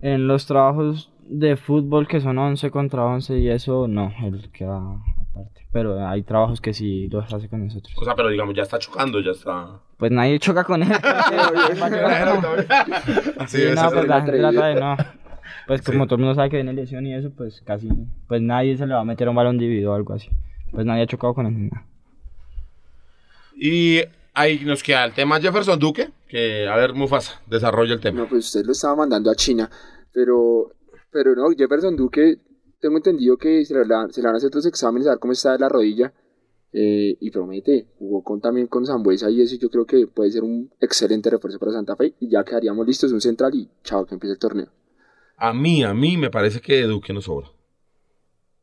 En los trabajos de fútbol que son 11 contra 11 y eso, no, él queda aparte. Pero hay trabajos que sí los hace con nosotros. O sea, pero digamos, ya está chocando, ya está. Pues nadie choca con él. [LAUGHS] Así Sí, debe no, pues la gente trata de no. Pues como todo el mundo sabe que viene lesión y eso, pues casi, pues nadie se le va a meter un balón dividido o algo así. Pues nadie ha chocado con él ni nada. Y ahí nos queda el tema Jefferson Duque, que a ver, Mufasa, desarrolla el tema. No, pues usted lo estaba mandando a China. Pero, pero no, Jefferson Duque, tengo entendido que se le, van- se le van a hacer otros exámenes a ver cómo está de la rodilla. eh, y promete. Jugó con, también con Zambuesa y eso yo creo que puede ser un excelente refuerzo para Santa Fe y ya quedaríamos listos un central y chao, que empiece el torneo. A mí, a mí me parece que Duque no sobra.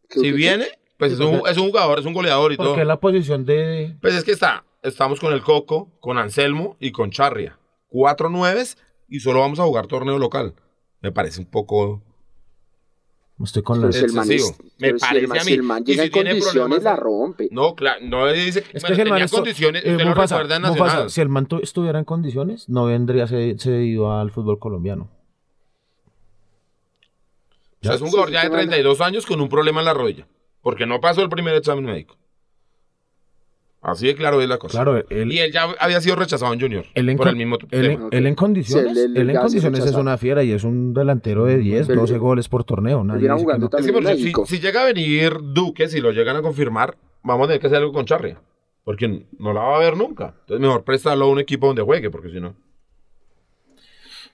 Si viene, pues es un, es un jugador, es un goleador y todo. Porque la posición de... Pues es que está, estamos con el Coco, con Anselmo y con Charria. Cuatro nueves y solo vamos a jugar torneo local. Me parece un poco Estoy con si el man, es- excesivo. Me parece man- a si mí. el man Y si en tiene condiciones, problemas- la rompe. No, claro, no dice Es bueno, que el man condiciones, eh, Mufasa, Nacional. si el man tu- estuviera en condiciones, no vendría ce- cedido al fútbol colombiano. O sea, es un jugador ya de 32 años con un problema en la rodilla. Porque no pasó el primer examen médico. Así de claro es la cosa. Claro, él- y él ya había sido rechazado en Junior. Él en, por el mismo él, tema. él en condiciones, Sí, él- él él en condiciones es una fiera y es un delantero de 10, Pero- 12 goles por torneo. Nadie dice que no. Es que si, si llega a venir Duque, si lo llegan a confirmar, vamos a tener que hacer algo con Charria. Porque no la va a ver nunca. Entonces mejor préstalo a un equipo donde juegue, porque si no.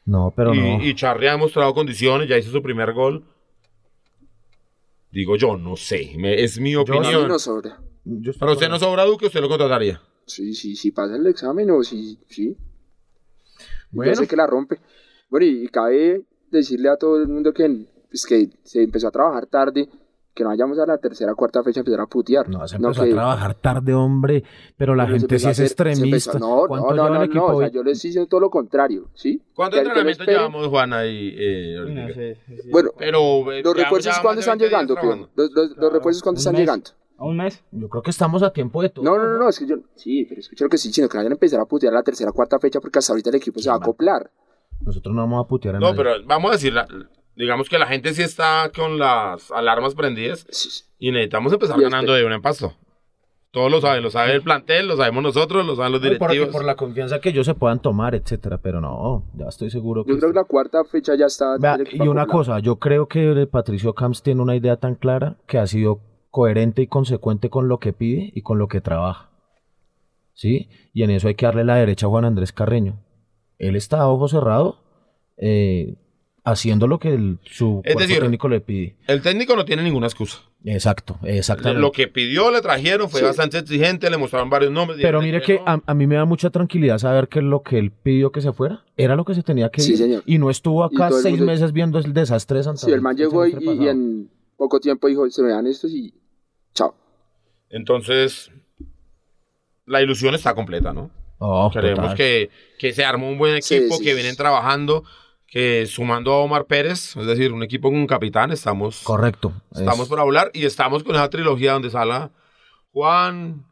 No, pero y, no. y Charria ha mostrado condiciones, ya hizo su primer gol. Digo yo, no sé. me- es mi opinión. no sobra. Yo estoy Pero usted no sobra Duque, usted lo contrataría. Sí, sí, sí pasa el examen o sí, sí. Bueno. Yo sé que la rompe. Bueno, y, y cabe decirle a todo el mundo que, pues, que se empezó a trabajar tarde, que no vayamos a la tercera cuarta fecha a empezar a putear. No, se empezó que- a trabajar tarde, hombre. Pero la pero se gente sí es hacer- extremista. empezó- no, ¿Cuánto no, no, no, equipo no, o sea, hoy? yo les diciendo todo lo contrario, ¿sí? ¿Cuántos Que- que no entrenamientos llevamos, Juana? Y, eh, no sé, sí. Bueno, Pero eh, los refuerzos cuándo están 20 días llegando? Los, los- los refuerzos cuándo están mes. llegando. ¿A un mes? Yo creo que estamos a tiempo de todo. No, no, no, no, es que yo, sí, pero escucha lo que estoy diciendo, que no vayan a empezar a putear la tercera cuarta fecha porque hasta ahorita el equipo se va a acoplar. Nosotros no vamos a putear a No, nadie. pero vamos a decir, la- digamos que la gente sí está con las alarmas prendidas Sí, sí. y necesitamos empezar Y ganando este- de un empasto. Todos lo saben, lo sabe el plantel, lo sabemos nosotros, lo saben los No, por, directivos. por la confianza que ellos se puedan tomar, etcétera. Pero no, ya estoy seguro que. Yo creo que la cuarta fecha ya está. Vea, el equipo y una acoplado. cosa, yo creo que Patricio Camps tiene una idea tan clara que ha sido coherente y consecuente con lo que pide y con lo que trabaja. ¿Sí? Y en eso hay que darle la derecha a Juan Andrés Carreño. Él está a ojo cerrado eh, haciendo lo que el- su Es cuerpo decir, técnico le pide. El técnico no tiene ninguna excusa. Exacto, exactamente. Lo que pidió, le trajeron, fue Sí. bastante exigente, le mostraron varios nombres. Pero mire que no. a, a mí me da mucha tranquilidad saber que lo que él pidió que se fuera era lo que se tenía que Sí, ir. señor. Y no estuvo acá seis mundo- meses viendo el desastre de Santa Sí, el man llegó y, y en poco tiempo dijo, se me dan estos y chao. Entonces, la ilusión está completa, ¿no? Oh, Creemos que, que se armó un buen equipo, sí, que sí. vienen trabajando, que sumando a Omar Pérez, es decir, un equipo con un capitán, estamos, Correcto. estamos Es- por hablar y estamos con esa trilogía donde sala Juan,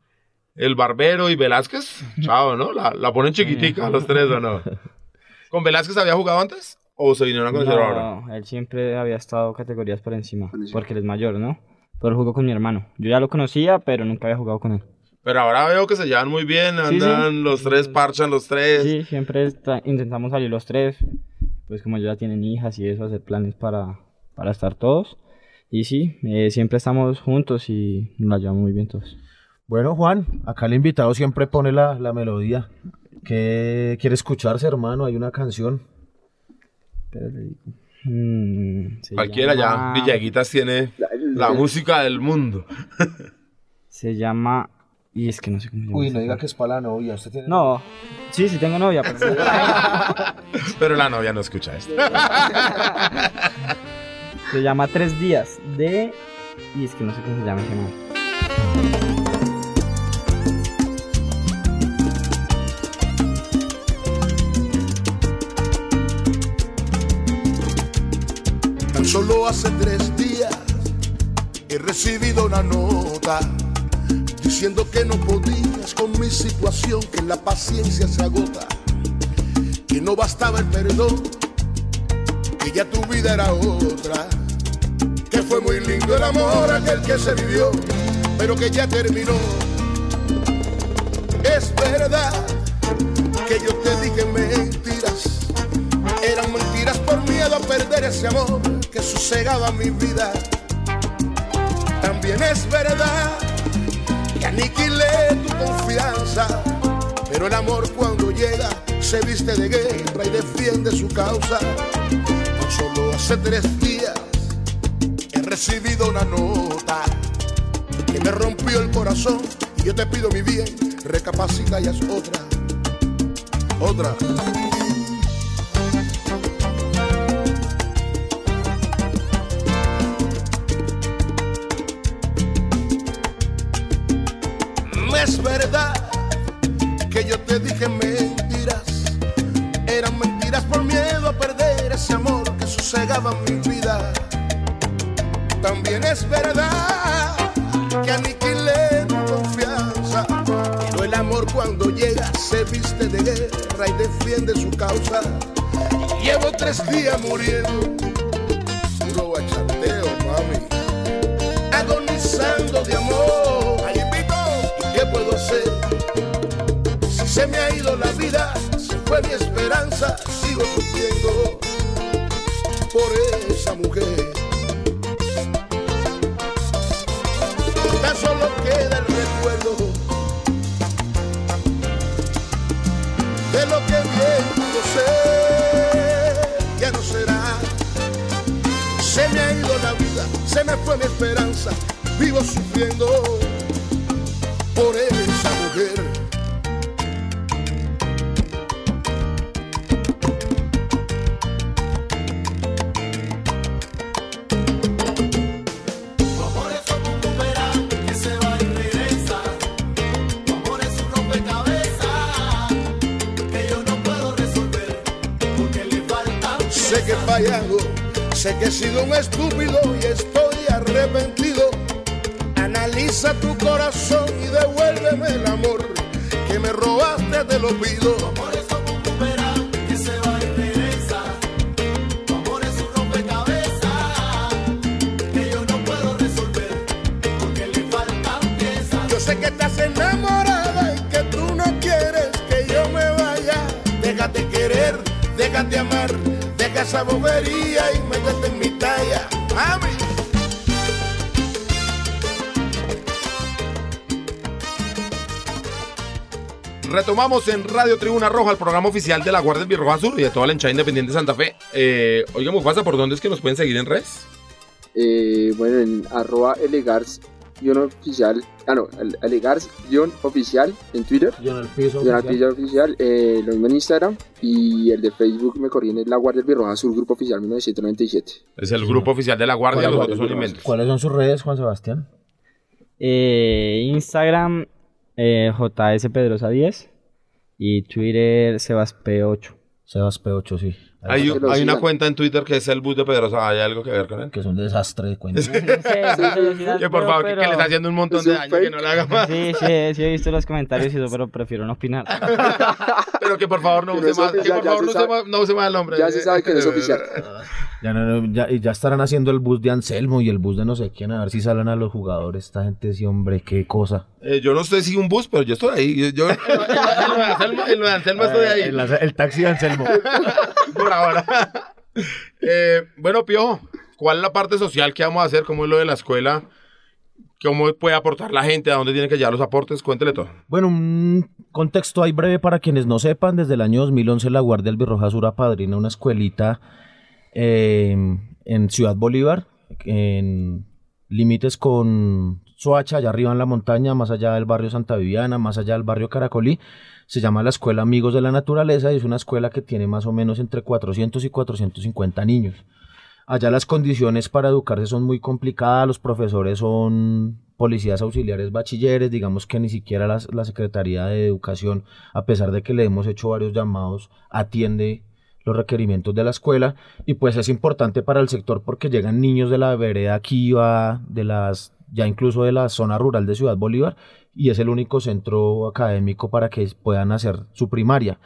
el Barbero y Velázquez. [LAUGHS] Chao, ¿no? La, la ponen chiquitica los tres, ¿o no? [LAUGHS] ¿Con Velázquez había jugado antes? ¿O se vinieron a conocer ahora? No, él siempre había estado categorías por encima, Por encima. porque él es mayor, ¿no? Pero jugó con mi hermano. Yo ya lo conocía, pero nunca había jugado con él. Pero ahora veo que se llevan muy bien, Sí, sí. andan los tres, parchan los tres. Sí, siempre está- intentamos salir los tres. Pues como ya tienen hijas y eso, hacer planes para, para estar todos. Y sí, eh, siempre estamos juntos y nos la llevamos muy bien todos. Bueno, Juan, acá el invitado siempre pone la, la melodía. ¿Qué quiere escucharse, hermano? Hay una canción. Pero mm, Cualquiera llama- ya, Villaguitas tiene la música del mundo. Se llama. Y es que no sé cómo se llama. Uy, no diga que es para la novia. Usted tiene... No, sí, sí tengo novia, pero [LAUGHS] Pero la novia no escucha esto. se llama Tres Días de. Y es que no sé cómo se llama ese man. Tan solo hace tres días he recibido una nota diciendo que no podías con mi situación, que la paciencia se agota, que no bastaba el perdón, que ya tu vida era otra, que fue muy lindo el amor aquel que se vivió, pero que ya terminó. Es verdad que yo te dije mentiras, eran mentiras por miedo a perder ese amor que sosegaba mi vida. También es verdad que aniquilé tu confianza, pero el amor cuando llega se viste de guerra y defiende su causa. Solo hace tres días he recibido una nota que me rompió el corazón Y yo te pido mi bien, recapacita y haz otra. Otra. Es verdad que yo te dije mentiras. Eran mentiras por miedo a perder ese amor que sosegaba mi vida. También es verdad que aniquilé tu confianza. Pero el amor cuando llega se viste de guerra y defiende su causa. Llevo tres días muriendo. Sufriendo Analiza tu corazón y devuélveme el amor que me robaste, te lo pido. Yo sé que estás enamorada y que tú no quieres que yo me vaya. Déjate querer, déjate amar, deja esa bobería y métete en mi talla. Mami. Retomamos en Radio Tribuna Roja, el programa oficial de la Guardia del Birroja Sur y de toda la hinchada independiente de Santa Fe. Eh, oiga, Mufasa, ¿por dónde es que nos pueden seguir en redes? Eh, bueno, en arroba elegars guion oficial, ah no, el- elegars guion oficial en Twitter, en el piso. guion oficial. eh, lo mismo en Instagram y el de Facebook me corrí en La Guardia del Birroja Sur, Grupo Oficial 1997. Es el grupo oficial de la Guardia, ¿Cuál los otros son inventos. ¿Cuáles son sus redes, Juan Sebastián? Eh, Instagram eh, JS Pedrosa 10 y Twitter Sebasp8. Sebas P8, sí. Hay, que una cuenta en Twitter que es el bus de Pedrosa. ¿Hay algo que ver con él? Que es un desastre de cuenta. Que por favor, que, que le está haciendo un montón de daño, que fake. no le haga más. Sí, sí, sí he visto los comentarios y eso, pero prefiero no opinar. [LAUGHS] Pero que por favor no Que use más, que por favor no use, más, no use más el nombre. Ya se sabe que no es oficial. [LAUGHS] Ya, no, no, ya, y ya estarán haciendo el bus de Anselmo y el bus de no sé quién, a ver si salen a los jugadores. Esta gente, sí, hombre, qué cosa. Eh, yo no sé si un bus, pero yo estoy ahí. Yo, yo- [LAUGHS] en, lo de Anselmo, de Anselmo estoy ahí. El, el taxi de Anselmo. Ahora. [LAUGHS] Eh, bueno, Piojo, ¿cuál es la parte social que vamos a hacer? ¿Cómo es lo de la escuela? ¿Cómo puede aportar la gente? ¿A dónde tienen que llegar los aportes? Cuéntele todo. Bueno, un contexto ahí breve para quienes no sepan. Desde el año 2011 la Guardia del Birroja Sur apadrina una escuelita eh, en Ciudad Bolívar, en límites con Soacha, allá arriba en la montaña, más allá del barrio Santa Viviana, más allá del barrio Caracolí. Se llama la Escuela Amigos de la Naturaleza y es una escuela que tiene más o menos entre 400 y 450 niños. Allá las condiciones para educarse son muy complicadas, los profesores son policías auxiliares bachilleres, digamos que ni siquiera la Secretaría de Educación, a pesar de que le hemos hecho varios llamados, atiende los requerimientos de la escuela y pues es importante para el sector porque llegan niños de la vereda Kiva, de las ya incluso de la zona rural de Ciudad Bolívar y es el único centro académico para que puedan hacer su primaria.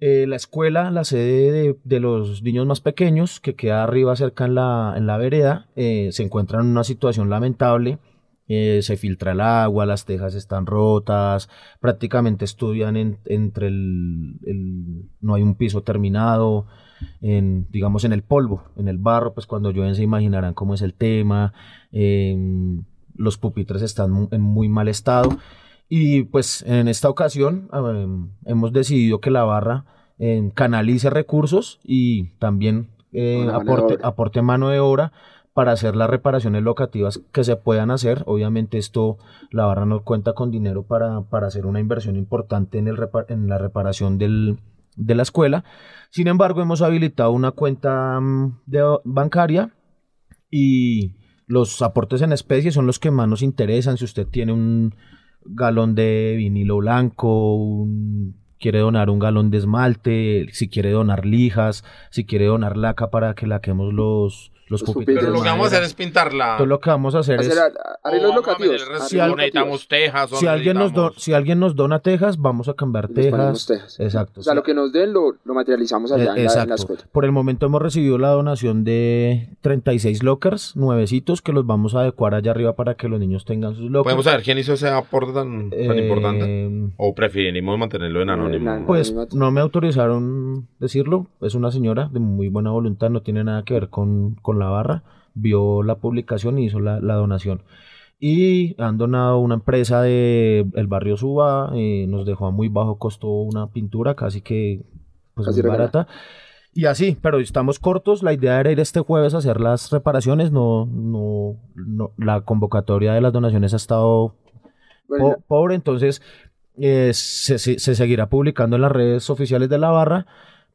Eh, la escuela, la sede de, de los niños más pequeños, que queda arriba cerca en la, en la vereda, eh, se encuentra en una situación lamentable. Eh, se filtra el agua, las tejas están rotas, prácticamente estudian en- entre el- no hay un piso terminado, en, digamos en el polvo, en el barro, pues cuando llueven se imaginarán cómo es el tema, em, los pupitres están en muy mal estado y pues en esta ocasión em, hemos decidido que la barra em, canalice recursos y también eh, aporte, aporte mano de obra para hacer las reparaciones locativas que se puedan hacer. Obviamente esto, la barra no cuenta con dinero para, para hacer una inversión importante en, el en la reparación del, de la escuela. Sin embargo, hemos habilitado una cuenta mm, bancaria y los aportes en especie son los que más nos interesan. Si usted tiene un galón de vinilo blanco, un- quiere donar un galón de esmalte, si quiere donar lijas, si quiere donar laca para que laquemos los, los, Los pupitres. pupitres. Pero lo que vamos a hacer es pintarla. Entonces lo que vamos a hacer Hacer es... arreglos locativos. locativos. necesitamos tejas. o Si alguien, nos do- necesitamos- si alguien nos dona tejas, vamos a cambiar tejas. tejas. Exacto. O sea, sí. lo que nos den lo, lo materializamos allá Eh, en, la, en la Exacto. escuela. Por el momento hemos recibido la donación de 36 lockers, nuevecitos, que los vamos a adecuar allá arriba para que los niños tengan sus lockers. ¿Podemos saber quién hizo ese aporte tan, tan Eh, importante? ¿O preferimos mantenerlo en anónimo? en- Pues no me autorizaron decirlo. Es una señora de muy buena voluntad, no tiene nada que ver con, con la barra. Vio la publicación y hizo la, la donación. Y han donado una empresa de el barrio Suba, eh, nos dejó a muy bajo costo una pintura, casi que pues Casi muy barata. Y así, pero estamos cortos. La idea era ir este jueves a hacer las reparaciones. No, no, no, la convocatoria de las donaciones ha estado Bueno, po- pobre, entonces eh, se, se- se seguirá publicando en las redes oficiales de la barra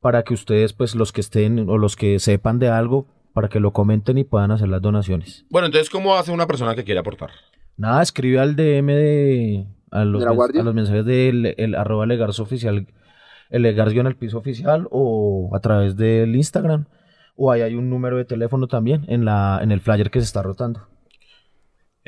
para que ustedes, pues los que estén o los que sepan de algo, para que lo comenten y puedan hacer las donaciones. Bueno, entonces, ¿cómo hace una persona que quiere aportar? Nada, escribe al DM de a los, ¿De la Guardia? a los mensajes del el, arroba legarzo oficial, el legarcio en el piso oficial o a través del Instagram. O ahí hay un número de teléfono también en la en el flyer que se está rotando.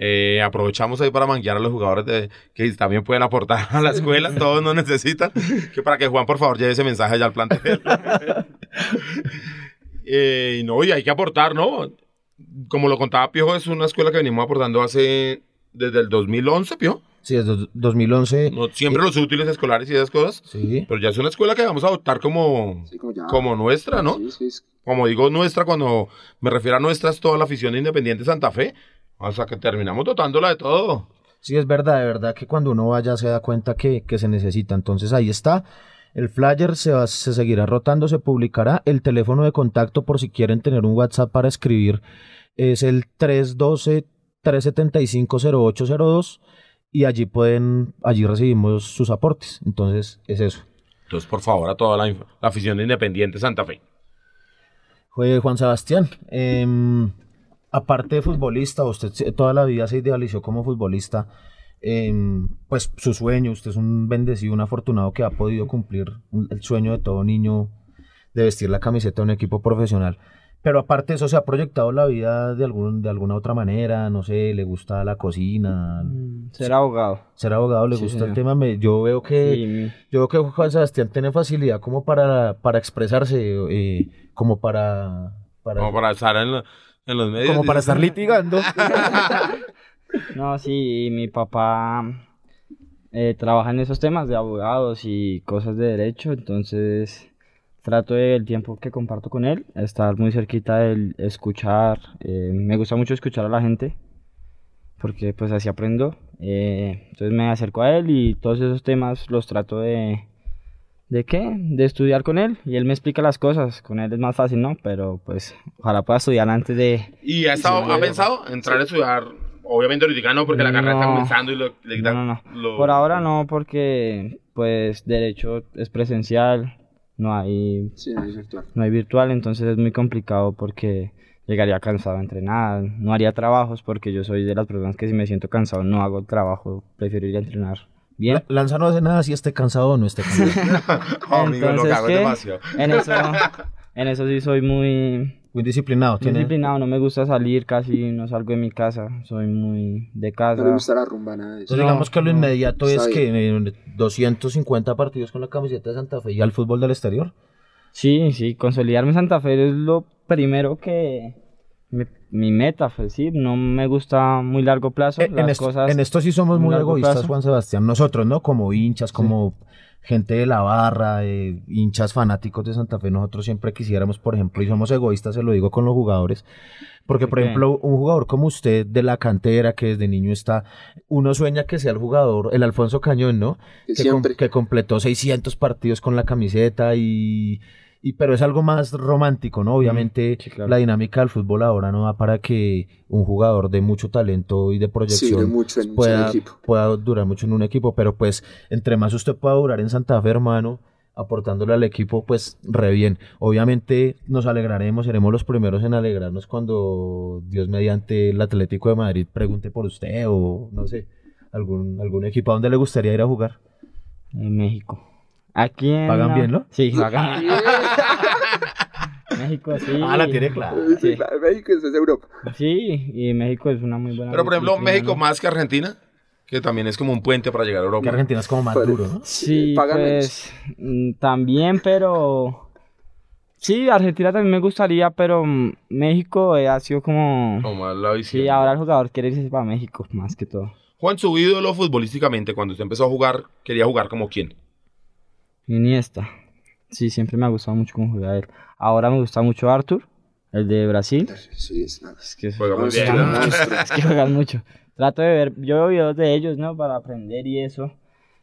Eh, aprovechamos ahí para manguear a los jugadores de, que también pueden aportar a la escuela, [LAUGHS] todos no necesitan. Que para que Juan, por favor, lleve ese mensaje ya al plantel. [LAUGHS] Eh, y no, y hay que aportar, ¿no? Como lo contaba Piojo, es una escuela que venimos aportando hace desde el 2011, Piojo. Sí, desde 2011. No, siempre los útiles escolares y esas cosas. Sí. Pero ya es una escuela que vamos a adoptar como, sí, como, ya. como nuestra, ¿no? Sí, sí, es- Como digo nuestra, cuando me refiero a nuestra, es toda la afición de Independiente Santa Fe. O sea que terminamos dotándola de todo. Sí, es verdad, de verdad que cuando uno vaya se da cuenta que, que se necesita. Entonces ahí está. El flyer se, va- se seguirá rotando, se publicará. El teléfono de contacto por si quieren tener un WhatsApp para escribir es el 312-375-0802 y allí pueden, allí recibimos sus aportes. Entonces es eso. Entonces, por favor, a toda la, la afición de Independiente Santa Fe. Fue Juan Sebastián. em, aparte de futbolista, usted toda la vida se idealizó como futbolista. Em, pues su sueño, usted es un bendecido, un afortunado que ha podido cumplir el sueño de todo niño de vestir la camiseta de un equipo profesional. Pero aparte de eso, se ha proyectado la vida de, algún, de alguna otra manera, no sé, le gusta la cocina, Ser abogado. ser abogado, le Sí, gusta el tema. me- yo veo que Sí, yo creo que Juan Sebastián tiene facilidad como para, para expresarse, eh, como para, para, Como para estar en los medios. como para estar litigando. [LAUGHS] [LAUGHS] No, sí, mi papá eh, trabaja en esos temas de abogados y cosas de derecho, entonces trato de, el tiempo que comparto con él, estar muy cerquita del escuchar, eh, me gusta mucho escuchar a la gente, porque pues así aprendo, eh, entonces me acerco a él y todos esos temas los trato de... ¿De qué? De estudiar con él y él me explica las cosas. Con él es más fácil, ¿no? Pero pues ojalá pueda estudiar antes de, ¿Y ha, estado, ha pensado entrar a estudiar? Obviamente ahorita no, porque la carrera está comenzando y lo, le No, quitan no, no. lo- Por ahora no, porque pues derecho es presencial, no hay, sí, no es virtual. no hay virtual, entonces es muy complicado porque llegaría cansado a entrenar, no haría trabajos porque yo soy de las personas que si me siento cansado no hago trabajo, prefiero ir a entrenar bien. La- Lanza no hace nada si esté cansado o no esté [LAUGHS] cansado. [LAUGHS] Oh, lo Entonces, es ¿qué? demasiado. En eso, en eso sí soy muy Muy disciplinado. Tiene, disciplinado, no me gusta salir, casi no salgo de mi casa, soy muy de casa. No le gusta la rumba, nada de eso. Entonces No, digamos que lo no. inmediato es que eh, 250 partidos con la camiseta de Santa Fe y al fútbol del exterior. Sí, sí, consolidarme en Santa Fe es lo primero que mi, mi meta, pues sí, no me gusta muy largo plazo, Eh, en, las esto, cosas en esto sí somos muy egoístas, plazo. Juan Sebastián. Nosotros, ¿no? Como hinchas, como gente de la barra, eh, hinchas fanáticos de Santa Fe, nosotros siempre quisiéramos, por ejemplo, y somos egoístas, se lo digo con los jugadores, porque, por ejemplo, un jugador como usted de la cantera, que desde niño está, uno sueña que sea el jugador, el Alfonso Cañón, ¿no? Que com- siempre. que completó 600 partidos con la camiseta y, Y, pero es algo más romántico, ¿no? Obviamente sí, claro. la dinámica del fútbol ahora no da para que un jugador de mucho talento y de Sí, proyección de mucho en un pueda, solo equipo. pueda durar mucho en un equipo, pero pues entre más usted pueda durar en Santa Fe, hermano, aportándole al equipo, pues re bien. Obviamente nos alegraremos, seremos los primeros en alegrarnos cuando Dios mediante el Atlético de Madrid pregunte por usted o no sé, algún, algún equipo a donde le gustaría ir a jugar. En México. Aquí en ¿Pagan la- bien, no? Sí, pagan. [LAUGHS] México sí. Ah, la tiene clara. Sí, México, es Europa. Sí, y México es una muy buena. Pero por ejemplo, México ¿no? más que Argentina, que también es como un puente para llegar a Que Europa. Argentina es como más Pero- duro, ¿no? Sí, pagan pues mm, también, pero sí, Argentina también me gustaría, pero mm, México eh, ha sido como Como más la visión. sí, ahora el jugador quiere irse para México más que todo. Juan, su ídolo futbolísticamente, cuando usted empezó a jugar, quería jugar como quién. Iniesta. Sí, siempre me ha gustado mucho cómo juega él. Ahora me gusta mucho Arthur, el de Brasil. Sí, es Es que Juega muy bien. ¿no? es que juegan mucho. Trato de ver, yo veo videos de ellos, ¿no? Para aprender y eso.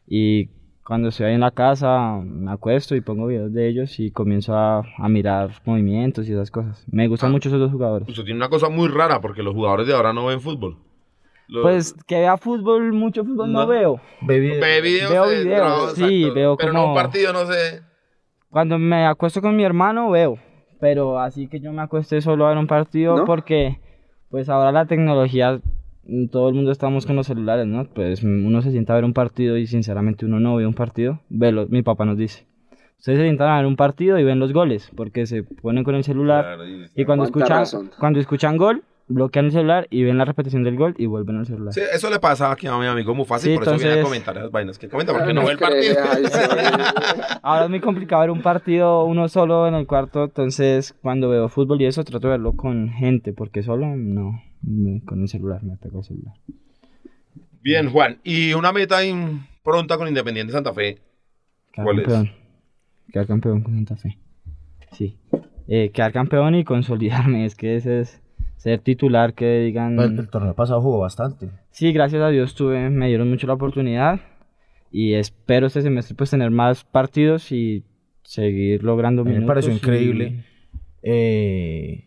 Y cuando estoy ahí en la casa, me acuesto y pongo videos de ellos y comienzo a, a mirar movimientos y esas cosas. Me gustan Ah. mucho esos dos jugadores. Usted tiene una cosa muy rara porque los jugadores de ahora no ven fútbol. Los- Pues que vea fútbol, mucho fútbol no, No. veo. Baby, ve videos, veo de- videos, no, sí, veo Pero no como- un partido, no sé. Cuando me acuesto con mi hermano, veo. Pero así que yo me acuesté solo a ver un partido ¿No? porque, pues ahora la tecnología, mm, todo el mundo estamos con los celulares, ¿no? Pues mm, uno se sienta a ver un partido y sinceramente uno no ve un partido. Velo, mi papá nos dice. Ustedes se sientan a ver un partido y ven los goles porque se ponen con el celular Claro, y- y cuando escuchan, razón. cuando escuchan gol, bloquean el celular y ven la repetición del gol y vuelven al celular. Sí, eso le pasa aquí a mi amigo Mufasa y Sí, por eso viene a comentar las vainas que comenta, porque Ah, no ve el partido. [LAUGHS] Ahora es muy complicado ver un partido uno solo en el cuarto, entonces cuando veo fútbol y eso trato de verlo con gente, porque solo no, me- con el celular, me pego el celular. Bien, Juan. Y una meta in- pronta con Independiente Santa Fe. Quedar ¿Cuál es? campeón. Quedar campeón con Santa Fe. Sí. Eh, quedar campeón y consolidarme, es que ese es ser titular, que digan... Pues, el torneo pasado jugó bastante. Sí, gracias a Dios tuve, me dieron mucho la oportunidad y espero este semestre pues tener más partidos y seguir logrando A mí me minutos. pareció y- increíble. Eh,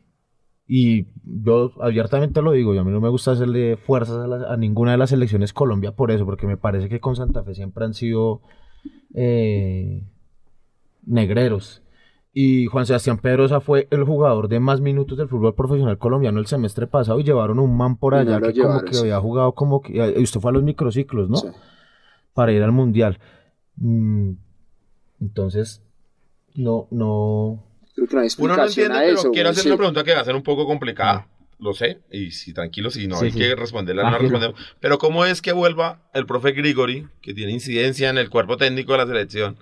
y yo abiertamente lo digo, y a mí no me gusta hacerle fuerzas a, la- a ninguna de las selecciones Colombia por eso, porque me parece que con Santa Fe siempre han sido eh, negreros. Y Juan Sebastián Pedrosa fue el jugador de más minutos del fútbol profesional colombiano el semestre pasado y llevaron un man por allá no que como llevaron, que sí. había jugado como que... y Usted fue a los microciclos, ¿no? Sí. Para ir al mundial. Mm, entonces, no, no... Creo que no hay Uno no entiende, a pero eso. quiero güey, hacer sí. una pregunta que va a ser un poco complicada. Lo sé, y si tranquilo, si no Sí, hay sí. que responderla, no la Tranquilo. respondemos. Pero ¿cómo es que vuelva el profe Grigori, que tiene incidencia en el cuerpo técnico de la selección?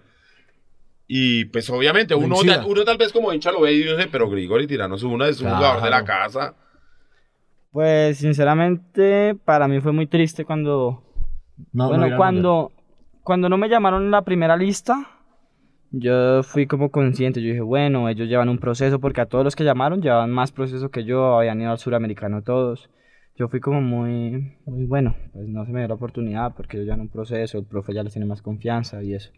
Y pues obviamente uno, tal- uno tal vez como hincha lo ve y dice, pero Grigori Tirano es uno, es un Claro. jugador de la casa. Pues sinceramente para mí fue muy triste cuando no bueno, no cuando, cuando no me llamaron en la primera lista, yo fui como consciente, yo dije, bueno, ellos llevan un proceso, porque a todos los que llamaron llevaban más proceso que yo, habían ido al suramericano todos. Yo fui como muy, muy bueno, pues no se me dio la oportunidad porque ellos llevan un proceso, el profe ya les tiene más confianza y eso.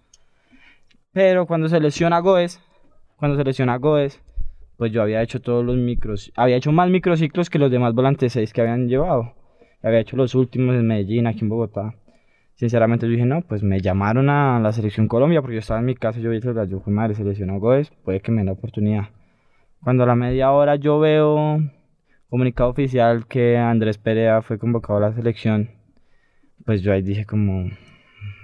Pero cuando se lesiona Goes, cuando se lesiona Goes, pues yo había hecho todos los micros, había hecho más microciclos que los demás volantes 6 que habían llevado. Había hecho los últimos en Medellín, aquí en Bogotá. Sinceramente yo dije, no, pues me llamaron a la selección Colombia porque yo estaba en mi casa yo dije, yo fui madre, seleccionó Goes, puede que me den la oportunidad. Cuando a la media hora yo veo comunicado oficial que Andrés Perea fue convocado a la selección, pues yo ahí dije como,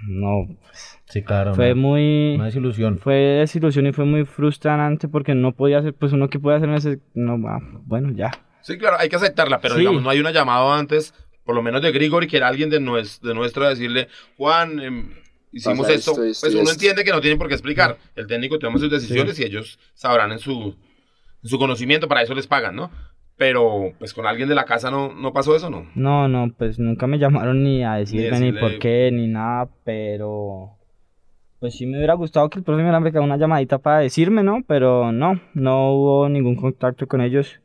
no, pues, Sí, claro. fue no, muy... Una desilusión. Fue desilusión y fue muy frustrante porque no podía hacer, pues uno que puede hacer en ese, no, ah, bueno, ya. Sí, claro, hay que aceptarla, pero Sí. digamos, no hay una llamada antes, por lo menos de Grigori, que era alguien de, nues- de nuestro, a decirle, Juan, em, hicimos Pasa esto. esto, esto pues uno entiende que no tienen por qué explicar. El técnico toma sus decisiones y ellos sabrán en su, en su conocimiento, para eso les pagan, ¿no? Pero, pues con alguien de la casa no, no pasó eso, ¿no? No, no, pues nunca me llamaron ni a decirme ni, decirle- por qué, ni nada, pero pues sí me hubiera gustado que el profe me hubiera pegado una llamadita para decirme, ¿no? Pero no, no hubo ningún contacto con ellos.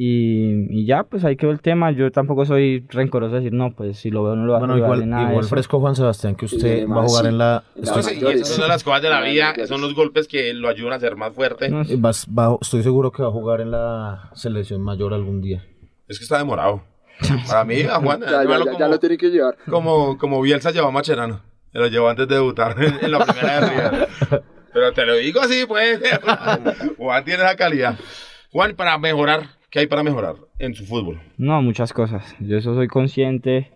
Y, y ya, pues ahí quedó el tema. Yo tampoco soy rencoroso de decir, no, pues si lo veo no lo va a Bueno, saludar igual, ni nada de igual fresco Juan Sebastián que usted además, va a jugar sí. en la... La Eso sí, y esas son las cosas de la vida, son los golpes que lo ayudan a ser más fuerte. No, estoy, vas- va- estoy seguro que va a jugar en la selección mayor algún día. Es que está demorado. Para mí, a Juan, [LAUGHS] Ya, ya, llévalo ya, ya como, lo tiene que llevar. como, como Bielsa llevó a Macherano. Me lo llevó antes de debutar en, en la primera de River. [LAUGHS] Pero te lo digo así, pues. [LAUGHS] Juan tiene esa calidad. Juan, para mejorar, ¿qué hay para mejorar en su fútbol? No, muchas cosas. Yo eso soy consciente.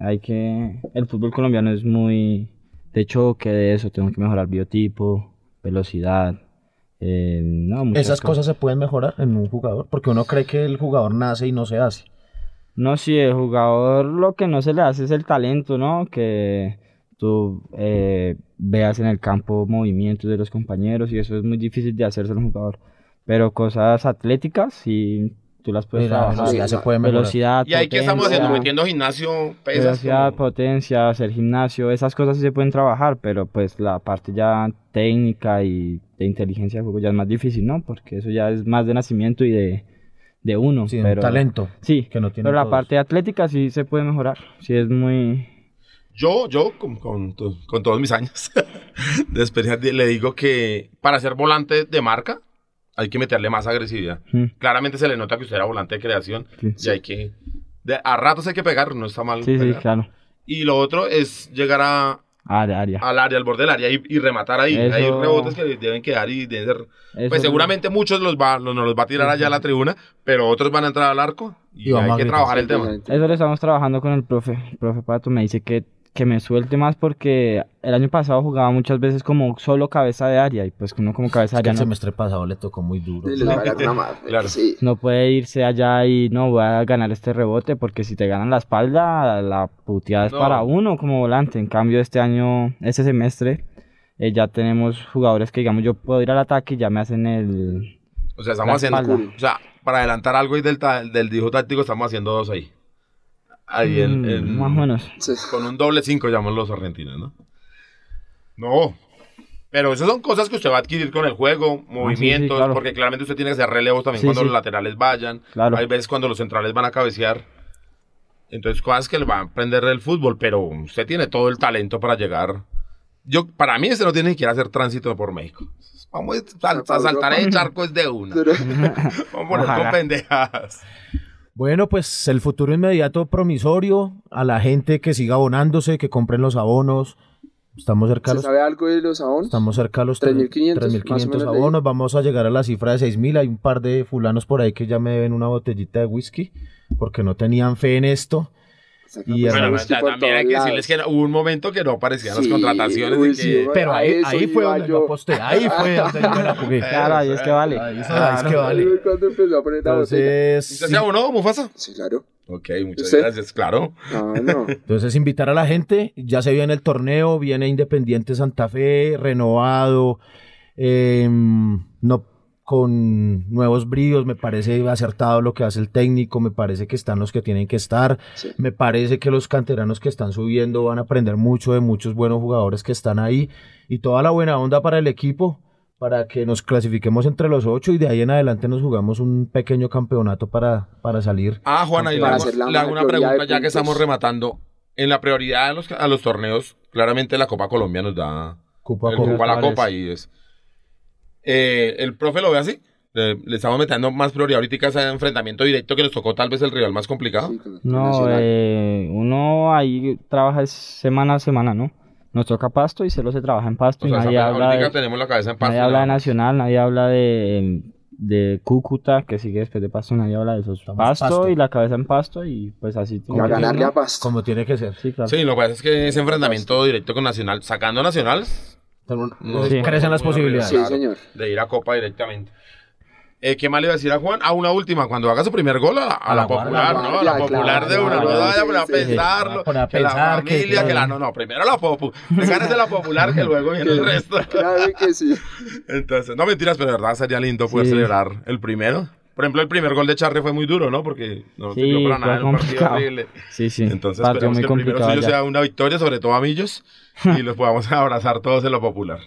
Hay que... El fútbol colombiano es muy de choque de eso. Tengo que mejorar biotipo, velocidad. eh, no, muchas ¿Esas cosas se pueden mejorar en un jugador? Porque uno cree que el jugador nace y no se hace. No, sí, el jugador lo que no se le hace es el talento, ¿no? Que tú eh, veas en el campo movimientos de los compañeros y eso es muy difícil de hacerse un jugador. Pero cosas atléticas, sí, tú las puedes Mira, trabajar. velocidad se puede mejorar. Velocidad, ¿Y ahí qué estamos haciendo? Metiendo gimnasio, pesas. Velocidad, como- potencia, hacer gimnasio, esas cosas sí se pueden trabajar, pero pues la parte ya técnica y de inteligencia de juego ya es más difícil, ¿no? Porque eso ya es más de nacimiento y de, de uno. Sí, un pero, talento. Sí, que no pero la parte atlética sí se puede mejorar, sí es muy... Yo, yo, con, con con todos mis años [LAUGHS] de experiencia, le digo que para ser volante de marca hay que meterle más agresividad. Claramente se le nota que usted era volante de creación Sí. y hay que... de- a ratos hay que pegar, no está mal. Sí, sí, pegar. claro. Y lo otro es llegar a, Área, área. al área, al borde del área y, y rematar ahí. Eso- Hay rebotes que deben quedar y deben ser... Eso Pues es- seguramente muchos los va, los, nos los va a tirar allá a la tribuna, pero otros van a entrar al arco y, Y hay que trabajar el tema. Eso le estamos trabajando con el profe. El profe Pato me dice que, que me suelte más porque el año pasado jugaba muchas veces como solo cabeza de área y pues uno como cabeza de Es que área el no, semestre pasado le tocó muy duro. Y. Claro. Sí. no puede irse allá y no voy a ganar este rebote porque si te ganan la espalda la puteada es No. para uno como volante. En cambio este año, este semestre eh, ya tenemos jugadores que digamos yo puedo ir al ataque y ya me hacen el... O sea, estamos haciendo. O sea, para adelantar algo ahí del, del dibujo táctico, estamos haciendo dos ahí. Ahí en, Mm, en- Más o menos. Sí. Con un doble cinco llaman los argentinos, ¿no? No. Pero esas son cosas que usted va a adquirir con el juego, movimientos, claro. porque claramente usted tiene que hacer relevos también Sí, cuando sí. los laterales vayan. Claro. Hay veces cuando los centrales van a cabecear. Entonces, cosas que le van a aprender del fútbol, pero usted tiene todo el talento para llegar. Yo, para mí, este no tiene ni siquiera hacer tránsito por México. Vamos a, sal- a saltar el charco es de una. [LAUGHS] Vamos a poner con Ojalá. Bueno, pues el futuro inmediato promisorio a la gente que siga abonándose, que compren los abonos. Estamos cerca ¿Se los, sabe algo de los abonos? estamos cerca de los 3.500, 3.500 más o menos leí. abonos. Vamos a llegar a la cifra de 6.000. Hay un par de fulanos por ahí que ya me deben una botellita de whisky porque no tenían fe en esto. Y pues, Bueno, por también hay que decirles que hubo un momento que no aparecían Sí, las contrataciones. uy, sí, que-. Pero ahí, ahí fue donde yo. aposté. Ahí fue donde yo me la jugué. [LAUGHS] Claro, ahí es que vale. Ahí es ahí es que vale. Cuando empezó a poner. Entonces, ¿Usted se abonó, Mufasa? Sí, claro. Ok, muchas ¿Usted? gracias, claro. No, no. [LAUGHS] Entonces, invitar a la gente, ya se viene el torneo, viene Independiente Santa Fe, renovado, eh, no con nuevos bríos, me parece acertado lo que hace el técnico, me parece que están los que tienen que estar, Sí. me parece que los canteranos que están subiendo van a aprender mucho de muchos buenos jugadores que están ahí y toda la buena onda para el equipo para que nos clasifiquemos entre los ocho y de ahí en adelante nos jugamos un pequeño campeonato para, para salir. Ah, Juana, y le hago, le hago una pregunta ya que estamos rematando. En la prioridad a los, a los torneos, claramente la Copa Colombia nos da Cupo a el cupo. cupo a la. Copa y es. Eh, ¿El profe lo ve así? Le, le estamos metiendo más prioridad ahorita a ese enfrentamiento directo que nos tocó tal vez el rival más complicado. Sí, No, eh, uno ahí trabaja semana a semana, ¿no? Nos toca Pasto y solo se trabaja en Pasto O y sea, nadie habla de, tenemos la cabeza en paz. nadie habla de Nacional, nadie habla de, de Cúcuta, que sigue después de Pasto, nadie habla de esos. Pasto, Pasto. y la cabeza en Pasto y pues así. Y a ganarle a Pasto. Como tiene que ser. Sí, claro. Sí, lo que pasa es que ese enfrentamiento directo con Nacional, sacando Nacional, no Sí. Crecen las posibilidades. Sí, señor. De ir a Copa directamente. Eh, ¿Qué más le iba a decir a Juan? A una última, cuando haga su primer gol, a la, a A la la guardia, popular, ¿no? A la popular de una, no vaya a pensarlo. Va a poner a que la pensar que- familia, que la... No, no, primero la popu. Gánese la popular, que luego viene el resto. Claro que sí. [LAUGHS] Entonces, no mentiras, pero de verdad sería lindo poder Sí. celebrar el primero. Por ejemplo, el primer gol de Charre fue muy duro, ¿no? Porque no Sí, sirvió para nada en un partido horrible. Sí, sí. Entonces, Partido esperemos muy que el primero suyo sea una victoria, sobre todo a Millos, [LAUGHS] y los podamos abrazar todos en lo popular.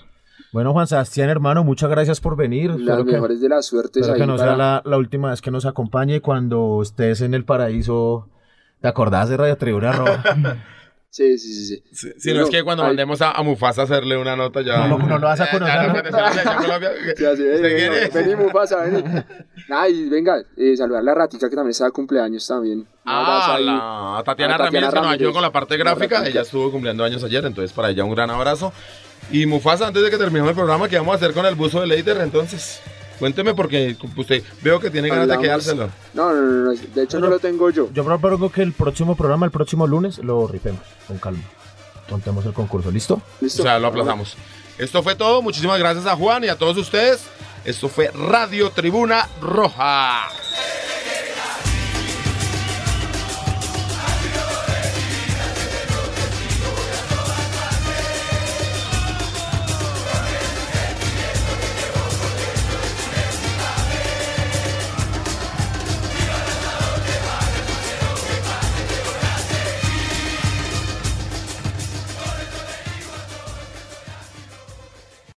Bueno, Juan Sebastián, hermano, muchas gracias por venir. Las Espero que- mejores de las suertes Espero ahí que no para- sea la, la última vez que nos acompañe cuando estés en el paraíso. ¿Te acordás de Radio Tribuna Roja? [LAUGHS] Sí, sí, sí, sí. Si, si no es que cuando Ahí- mandemos a, a Mufasa a hacerle una nota ya. No, no, lo vas a conocer, [LAUGHS] vení, Mufasa, vení. [LAUGHS] Nada, y venga, eh, saludar a la ratica que también está de cumpleaños también. Ah, la Tatiana, A Tatiana Ramírez, que nos ayudó con la parte La gráfica. gráfica. Ella estuvo cumpliendo años ayer, entonces para ella un gran abrazo. Y Mufasa, antes de que terminemos el programa, ¿qué vamos a hacer con el buzo de Leiter? Entonces, cuénteme porque usted veo que tiene ganas de quedárselo. No, no, no, no, de hecho no lo tengo yo. Yo propongo que el próximo programa, el próximo lunes, lo rifemos con calma. Contemos el concurso, ¿listo? O ¿Listo? sea, lo aplazamos. Esto fue todo. Muchísimas gracias a Juan y a todos ustedes. Esto fue Radio Tribuna Roja.